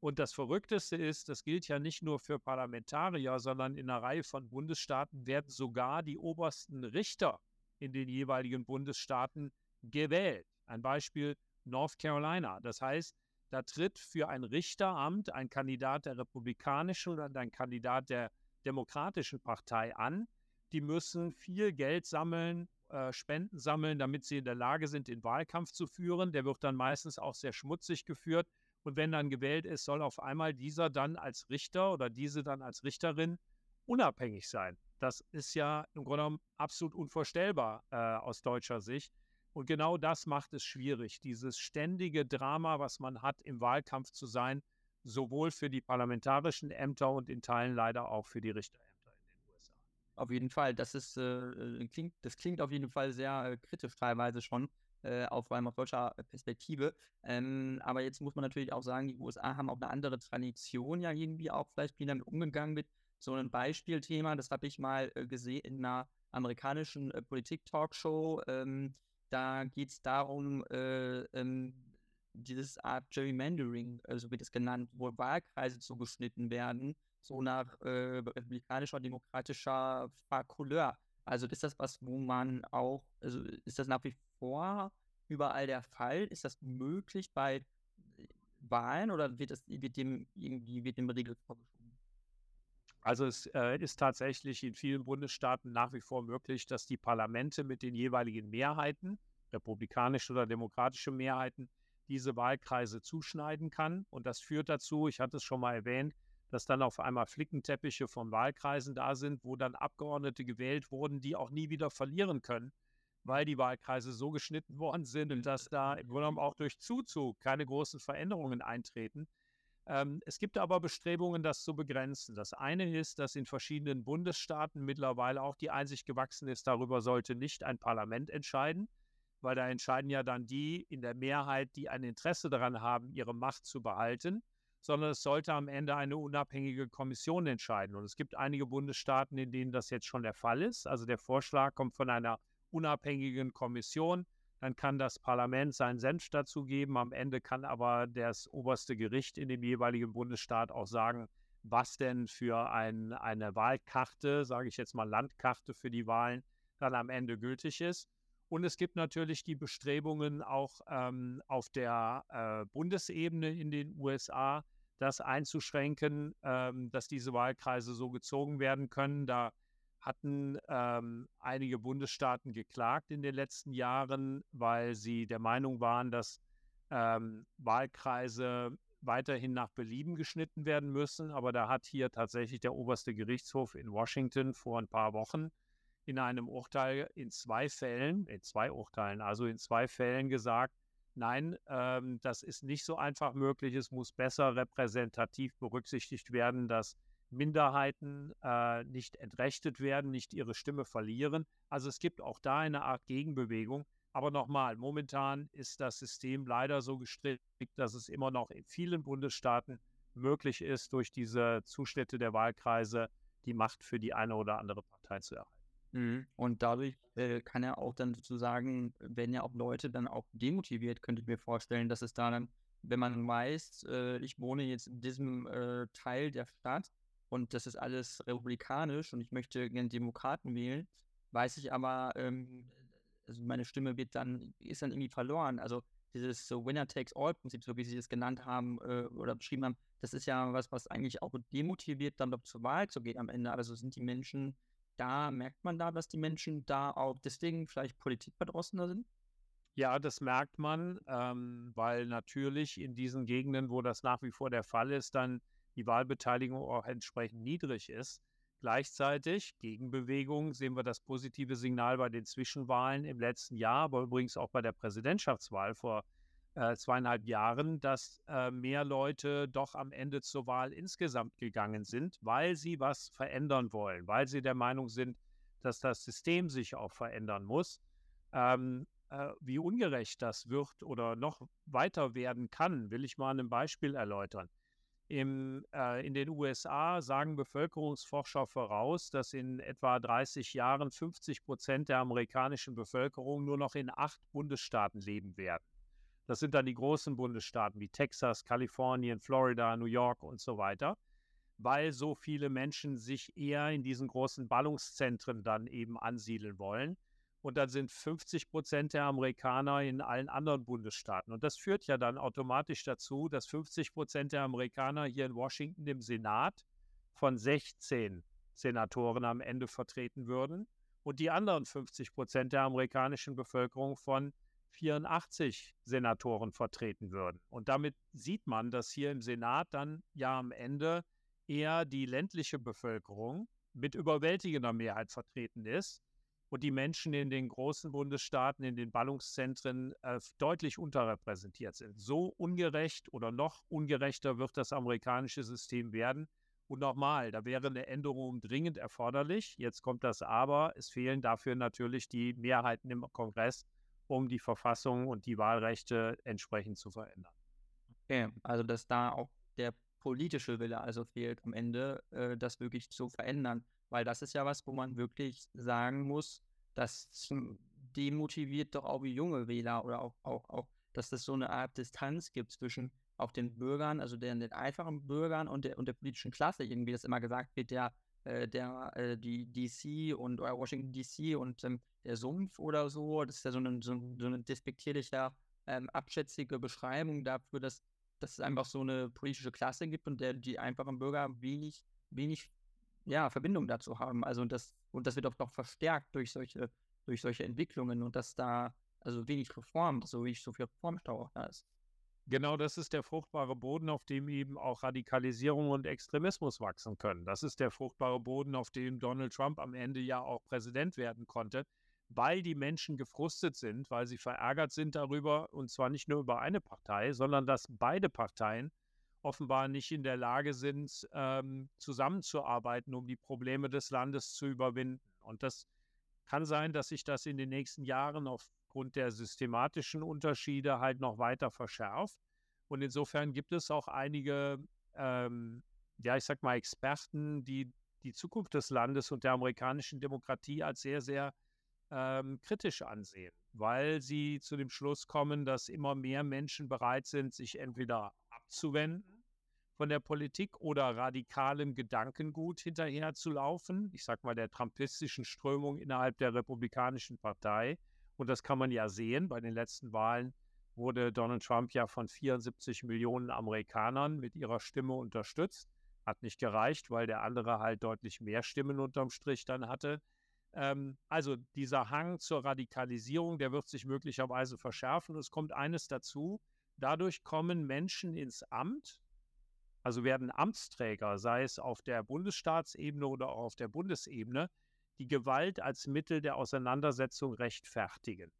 Und das Verrückteste ist, das gilt ja nicht nur für Parlamentarier, sondern in einer Reihe von Bundesstaaten werden sogar die obersten Richter in den jeweiligen Bundesstaaten gewählt. Ein Beispiel North Carolina. Das heißt, da tritt für ein Richteramt ein Kandidat der Republikanischen und ein Kandidat der Demokratischen Partei an. Die müssen viel Geld sammeln, äh, Spenden sammeln, damit sie in der Lage sind, den Wahlkampf zu führen. Der wird dann meistens auch sehr schmutzig geführt. Und wenn dann gewählt ist, soll auf einmal dieser dann als Richter oder diese dann als Richterin unabhängig sein. Das ist ja im Grunde genommen absolut unvorstellbar äh, aus deutscher Sicht. Und genau das macht es schwierig, dieses ständige Drama, was man hat, im Wahlkampf zu sein, sowohl für die parlamentarischen Ämter und in Teilen leider auch für die Richterämter in den USA. Auf jeden Fall, das ist äh, äh, klingt, das klingt auf jeden Fall sehr äh, kritisch teilweise schon, äh, auch vor allem aus deutscher Perspektive. Ähm, aber jetzt muss man natürlich auch sagen, die USA haben auch eine andere Tradition ja irgendwie auch vielleicht wie damit umgegangen mit so einem Beispielthema. Das habe ich mal äh, gesehen in einer amerikanischen äh, Politik-Talkshow. Ähm, da geht es darum, äh, ähm, dieses Art Gerrymandering, so also wird es genannt, wo Wahlkreise zugeschnitten werden, so nach äh, republikanischer, demokratischer Couleur. Also ist das was, wo man auch, also ist das nach wie vor überall der Fall? Ist das möglich bei Wahlen oder wird das wird dem irgendwie wird dem Regel vorgeschoben? Also es äh, ist tatsächlich in vielen Bundesstaaten nach wie vor möglich, dass die Parlamente mit den jeweiligen Mehrheiten, republikanische oder demokratische Mehrheiten, diese Wahlkreise zuschneiden kann. Und das führt dazu, ich hatte es schon mal erwähnt, dass dann auf einmal Flickenteppiche von Wahlkreisen da sind, wo dann Abgeordnete gewählt wurden, die auch nie wieder verlieren können, weil die Wahlkreise so geschnitten worden sind und dass da im Grunde genommen auch durch Zuzug keine großen Veränderungen eintreten. Ähm, es gibt aber Bestrebungen, das zu begrenzen. Das eine ist, dass in verschiedenen Bundesstaaten mittlerweile auch die Einsicht gewachsen ist, darüber sollte nicht ein Parlament entscheiden, weil da entscheiden ja dann die in der Mehrheit, die ein Interesse daran haben, ihre Macht zu behalten, sondern es sollte am Ende eine unabhängige Kommission entscheiden. Und es gibt einige Bundesstaaten, in denen das jetzt schon der Fall ist. Also der Vorschlag kommt von einer unabhängigen Kommission Dann kann das Parlament seinen Senf dazu geben. Am Ende kann aber das oberste Gericht in dem jeweiligen Bundesstaat auch sagen, was denn für ein, eine Wahlkarte, sage ich jetzt mal Landkarte für die Wahlen, dann am Ende gültig ist. Und es gibt natürlich die Bestrebungen auch ähm, auf der äh, Bundesebene in den USA, das einzuschränken, ähm, dass diese Wahlkreise so gezogen werden können. Da hatten ähm, einige Bundesstaaten geklagt in den letzten Jahren, weil sie der Meinung waren, dass ähm, Wahlkreise weiterhin nach Belieben geschnitten werden müssen. Aber da hat hier tatsächlich der oberste Gerichtshof in Washington vor ein paar Wochen in einem Urteil in zwei Fällen, in zwei Urteilen, also in zwei Fällen gesagt, nein, ähm, das ist nicht so einfach möglich. Es muss besser repräsentativ berücksichtigt werden, dass Minderheiten äh, nicht entrechtet werden, nicht ihre Stimme verlieren. Also es gibt auch da eine Art Gegenbewegung. Aber nochmal, momentan ist das System leider so gestrickt, dass es immer noch in vielen Bundesstaaten möglich ist, durch diese Zuschnitte der Wahlkreise die Macht für die eine oder andere Partei zu erhalten. Mhm. Und dadurch äh, kann er auch dann sozusagen, wenn ja auch Leute dann auch demotiviert, könnte ich mir vorstellen, dass es da dann, wenn man weiß, äh, ich wohne jetzt in diesem äh, Teil der Stadt und das ist alles republikanisch und ich möchte gerne Demokraten wählen, weiß ich aber, ähm, also meine Stimme wird dann, ist dann irgendwie verloren. Also dieses so Winner takes all Prinzip, so wie Sie es genannt haben äh, oder beschrieben haben, das ist ja was, was eigentlich auch demotiviert, dann doch zur Wahl zu gehen am Ende. Also sind die Menschen, da merkt man da, dass die Menschen da auch deswegen vielleicht politikverdrossener sind? Ja, das merkt man, ähm, weil natürlich in diesen Gegenden, wo das nach wie vor der Fall ist, dann die Wahlbeteiligung auch entsprechend niedrig ist. Gleichzeitig, Gegenbewegung, sehen wir das positive Signal bei den Zwischenwahlen im letzten Jahr, aber übrigens auch bei der Präsidentschaftswahl vor äh, zweieinhalb Jahren, dass äh, mehr Leute doch am Ende zur Wahl insgesamt gegangen sind, weil sie was verändern wollen, weil sie der Meinung sind, dass das System sich auch verändern muss. Ähm, äh, wie ungerecht das wird oder noch weiter werden kann, will ich mal an einem Beispiel erläutern. Im, äh, in den USA sagen Bevölkerungsforscher voraus, dass in etwa 30 Jahren 50 Prozent der amerikanischen Bevölkerung nur noch in acht Bundesstaaten leben werden. Das sind dann die großen Bundesstaaten wie Texas, Kalifornien, Florida, New York und so weiter, weil so viele Menschen sich eher in diesen großen Ballungszentren dann eben ansiedeln wollen und dann sind 50 Prozent der Amerikaner in allen anderen Bundesstaaten. Und das führt ja dann automatisch dazu, dass 50 Prozent der Amerikaner hier in Washington im Senat von 16 Senatoren am Ende vertreten würden und die anderen 50 Prozent der amerikanischen Bevölkerung von 84 Senatoren vertreten würden. Und damit sieht man, dass hier im Senat dann ja am Ende eher die ländliche Bevölkerung mit überwältigender Mehrheit vertreten ist und die Menschen in den großen Bundesstaaten, in den Ballungszentren äh, deutlich unterrepräsentiert sind. So ungerecht oder noch ungerechter wird das amerikanische System werden. Und nochmal, da wäre eine Änderung dringend erforderlich. Jetzt kommt das Aber. Es fehlen dafür natürlich die Mehrheiten im Kongress, um die Verfassung und die Wahlrechte entsprechend zu verändern. Okay, also dass da auch der politische Wille also fehlt am Ende, äh, das wirklich zu verändern. Weil das ist ja was, wo man wirklich sagen muss, das demotiviert doch auch junge Wähler oder auch, auch, auch, dass es so eine Art Distanz gibt zwischen auch den Bürgern, also den, den einfachen Bürgern und der, und der politischen Klasse, irgendwie das immer gesagt wird, der, äh, der, äh, die DC und oder Washington DC und ähm, der Sumpf oder so, das ist ja so eine, so, so eine despektierliche, ähm, abschätzige Beschreibung dafür, dass, dass es einfach so eine politische Klasse gibt und der die einfachen Bürger wenig, wenig ja, Verbindung dazu haben. Also das, und das wird auch noch verstärkt durch solche, durch solche Entwicklungen und dass da also wenig Reform, so wenig so viel Reformstau auch da ist. Genau das ist der fruchtbare Boden, auf dem eben auch Radikalisierung und Extremismus wachsen können. Das ist der fruchtbare Boden, auf dem Donald Trump am Ende ja auch Präsident werden konnte, weil die Menschen gefrustet sind, weil sie verärgert sind darüber, und zwar nicht nur über eine Partei, sondern dass beide Parteien offenbar nicht in der Lage sind, ähm, zusammenzuarbeiten, um die Probleme des Landes zu überwinden. Und das kann sein, dass sich das in den nächsten Jahren aufgrund der systematischen Unterschiede halt noch weiter verschärft. Und insofern gibt es auch einige, ähm, ja, ich sag mal, Experten, die die Zukunft des Landes und der amerikanischen Demokratie als sehr, sehr ähm, kritisch ansehen. weil sie zu dem Schluss kommen, dass immer mehr Menschen bereit sind, sich entweder abzuwenden von der Politik oder radikalem Gedankengut hinterher zu laufen. Ich sage mal der trumpistischen Strömung innerhalb der Republikanischen Partei. Und das kann man ja sehen. Bei den letzten Wahlen wurde Donald Trump ja von 74 Millionen Amerikanern mit ihrer Stimme unterstützt. Hat nicht gereicht, weil der andere halt deutlich mehr Stimmen unterm Strich dann hatte. Ähm, also dieser Hang zur Radikalisierung, der wird sich möglicherweise verschärfen. es kommt eines dazu, dadurch kommen Menschen ins Amt, also werden Amtsträger, sei es auf der Bundesstaatsebene oder auch auf der Bundesebene, die Gewalt als Mittel der Auseinandersetzung rechtfertigen.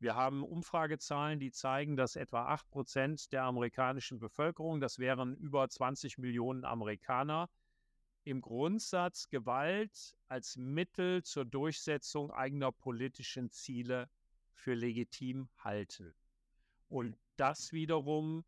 Wir haben Umfragezahlen, die zeigen, dass etwa 8 Prozent der amerikanischen Bevölkerung, das wären über 20 Millionen Amerikaner, im Grundsatz Gewalt als Mittel zur Durchsetzung eigener politischen Ziele für legitim halten. Und das wiederum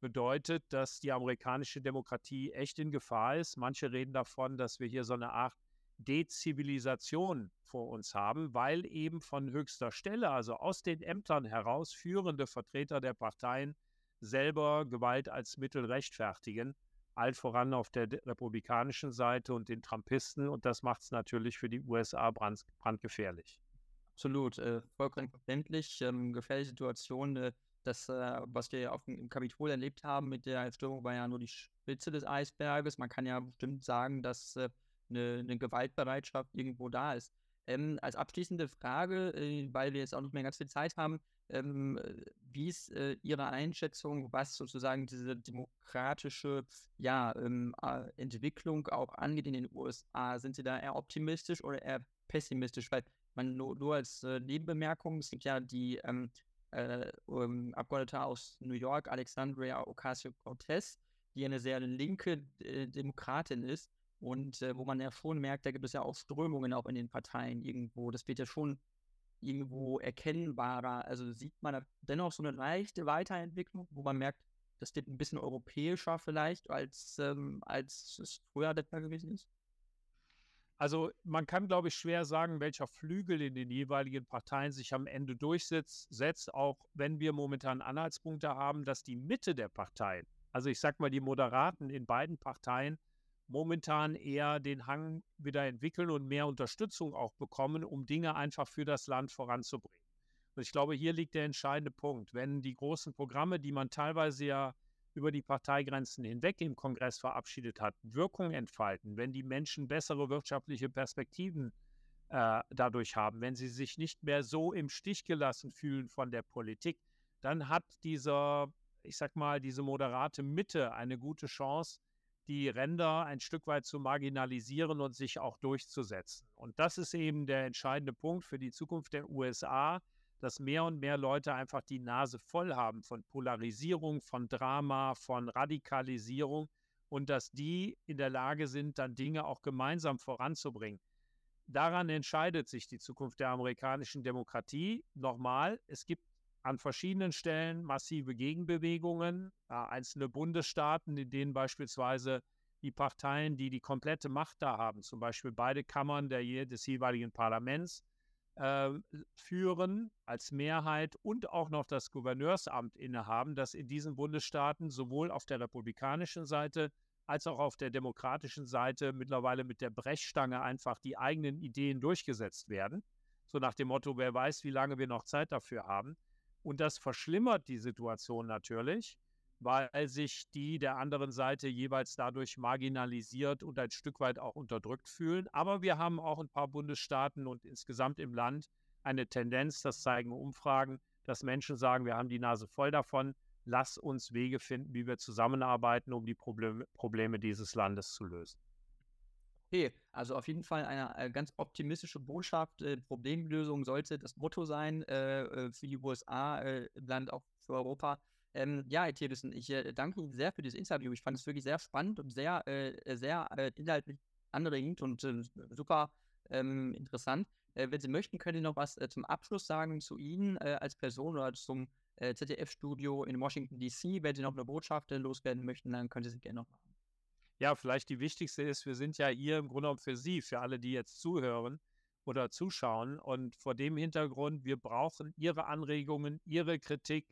bedeutet, dass die amerikanische Demokratie echt in Gefahr ist. Manche reden davon, dass wir hier so eine Art Dezivilisation vor uns haben, weil eben von höchster Stelle, also aus den Ämtern heraus, führende Vertreter der Parteien selber Gewalt als Mittel rechtfertigen allen voran auf der republikanischen Seite und den Trumpisten. Und das macht es natürlich für die USA brand, brandgefährlich. Absolut, äh, vollkommen verständlich. Ähm, gefährliche Situation. Äh, das, äh, was wir auf im Kapitol erlebt haben mit der Störung, war ja nur die Spitze des Eisberges. Man kann ja bestimmt sagen, dass äh, eine, eine Gewaltbereitschaft irgendwo da ist. Ähm, als abschließende Frage, äh, weil wir jetzt auch nicht mehr ganz viel Zeit haben, ähm, äh, wie ist äh, Ihre Einschätzung, was sozusagen diese demokratische ja, ähm, äh, Entwicklung auch angeht in den USA? Sind Sie da eher optimistisch oder eher pessimistisch? Weil man nur, nur als äh, Nebenbemerkung, es gibt ja die ähm, äh, um, Abgeordnete aus New York, Alexandria Ocasio-Cortez, die eine sehr linke äh, Demokratin ist und wo man ja schon merkt, da gibt es ja auch Strömungen auch in den Parteien irgendwo. Das wird ja schon irgendwo erkennbarer. Also sieht man dennoch so eine leichte Weiterentwicklung, wo man merkt, das wird ein bisschen europäischer vielleicht, als, ähm, als es früher der Fall gewesen ist? Also man kann, glaube ich, schwer sagen, welcher Flügel in den jeweiligen Parteien sich am Ende durchsetzt, auch wenn wir momentan Anhaltspunkte haben, dass die Mitte der Parteien, also ich sage mal die Moderaten in beiden Parteien, momentan eher den Hang wieder entwickeln und mehr Unterstützung auch bekommen, um Dinge einfach für das Land voranzubringen. Und ich glaube, hier liegt der entscheidende Punkt. Wenn die großen Programme, die man teilweise ja über die Parteigrenzen hinweg im Kongress verabschiedet hat, Wirkung entfalten, wenn die Menschen bessere wirtschaftliche Perspektiven äh, dadurch haben, wenn sie sich nicht mehr so im Stich gelassen fühlen von der Politik, dann hat dieser, ich sag mal, diese moderate Mitte eine gute Chance, die Ränder ein Stück weit zu marginalisieren und sich auch durchzusetzen. Und das ist eben der entscheidende Punkt für die Zukunft der USA, dass mehr und mehr Leute einfach die Nase voll haben von Polarisierung, von Drama, von Radikalisierung und dass die in der Lage sind, dann Dinge auch gemeinsam voranzubringen. Daran entscheidet sich die Zukunft der amerikanischen Demokratie. Nochmal, es gibt an verschiedenen Stellen massive Gegenbewegungen, einzelne Bundesstaaten, in denen beispielsweise die Parteien, die die komplette Macht da haben, zum Beispiel beide Kammern der, des jeweiligen Parlaments, äh, führen als Mehrheit und auch noch das Gouverneursamt innehaben, dass in diesen Bundesstaaten sowohl auf der republikanischen Seite als auch auf der demokratischen Seite mittlerweile mit der Brechstange einfach die eigenen Ideen durchgesetzt werden. So nach dem Motto, wer weiß, wie lange wir noch Zeit dafür haben. Und das verschlimmert die Situation natürlich, weil sich die der anderen Seite jeweils dadurch marginalisiert und ein Stück weit auch unterdrückt fühlen. Aber wir haben auch ein paar Bundesstaaten und insgesamt im Land eine Tendenz, das zeigen Umfragen, dass Menschen sagen, wir haben die Nase voll davon, lass uns Wege finden, wie wir zusammenarbeiten, um die Probleme, dieses Landes zu lösen. Okay, also auf jeden Fall eine äh, ganz optimistische Botschaft. Äh, Problemlösung sollte das Motto sein äh, äh für die USA, äh, Land auch für Europa. Ähm, ja, Herr Thiersen, ich äh, danke Ihnen sehr für dieses Interview. Ich fand es wirklich sehr spannend und sehr, sehr inhaltlich anregend und super ähm, interessant. wenn Sie möchten, können Sie noch was zum Abschluss sagen zu Ihnen als Person oder zum ZDF-Studio in Washington, D.C. Wenn Sie noch eine Botschaft loswerden möchten, dann können Sie sie gerne noch machen. Ja, vielleicht die wichtigste ist, wir sind ja hier im Grunde genommen für Sie, für alle, die jetzt zuhören, oder zuschauen. Und vor dem Hintergrund, wir brauchen Ihre Anregungen, Ihre Kritik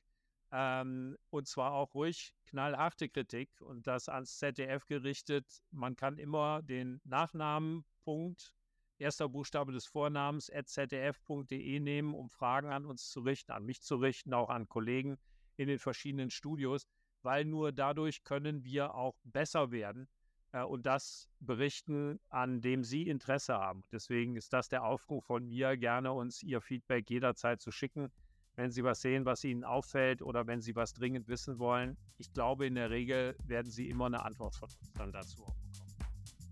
ähm, und zwar auch ruhig knallharte Kritik und das ans ZDF gerichtet. Man kann immer den Nachnamen, Punkt, erster Buchstabe des Vornamens zdf.de nehmen, um Fragen an uns zu richten, an mich zu richten, auch an Kollegen in den verschiedenen Studios, weil nur dadurch können wir auch besser werden äh, und das berichten, an dem Sie Interesse haben. Deswegen ist das der Aufruf von mir, gerne uns Ihr Feedback jederzeit zu schicken wenn Sie was sehen, was Ihnen auffällt oder wenn Sie was dringend wissen wollen. Ich glaube, in der Regel werden Sie immer eine Antwort von uns dann dazu bekommen.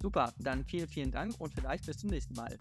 Super, dann vielen, vielen Dank und vielleicht bis zum nächsten Mal.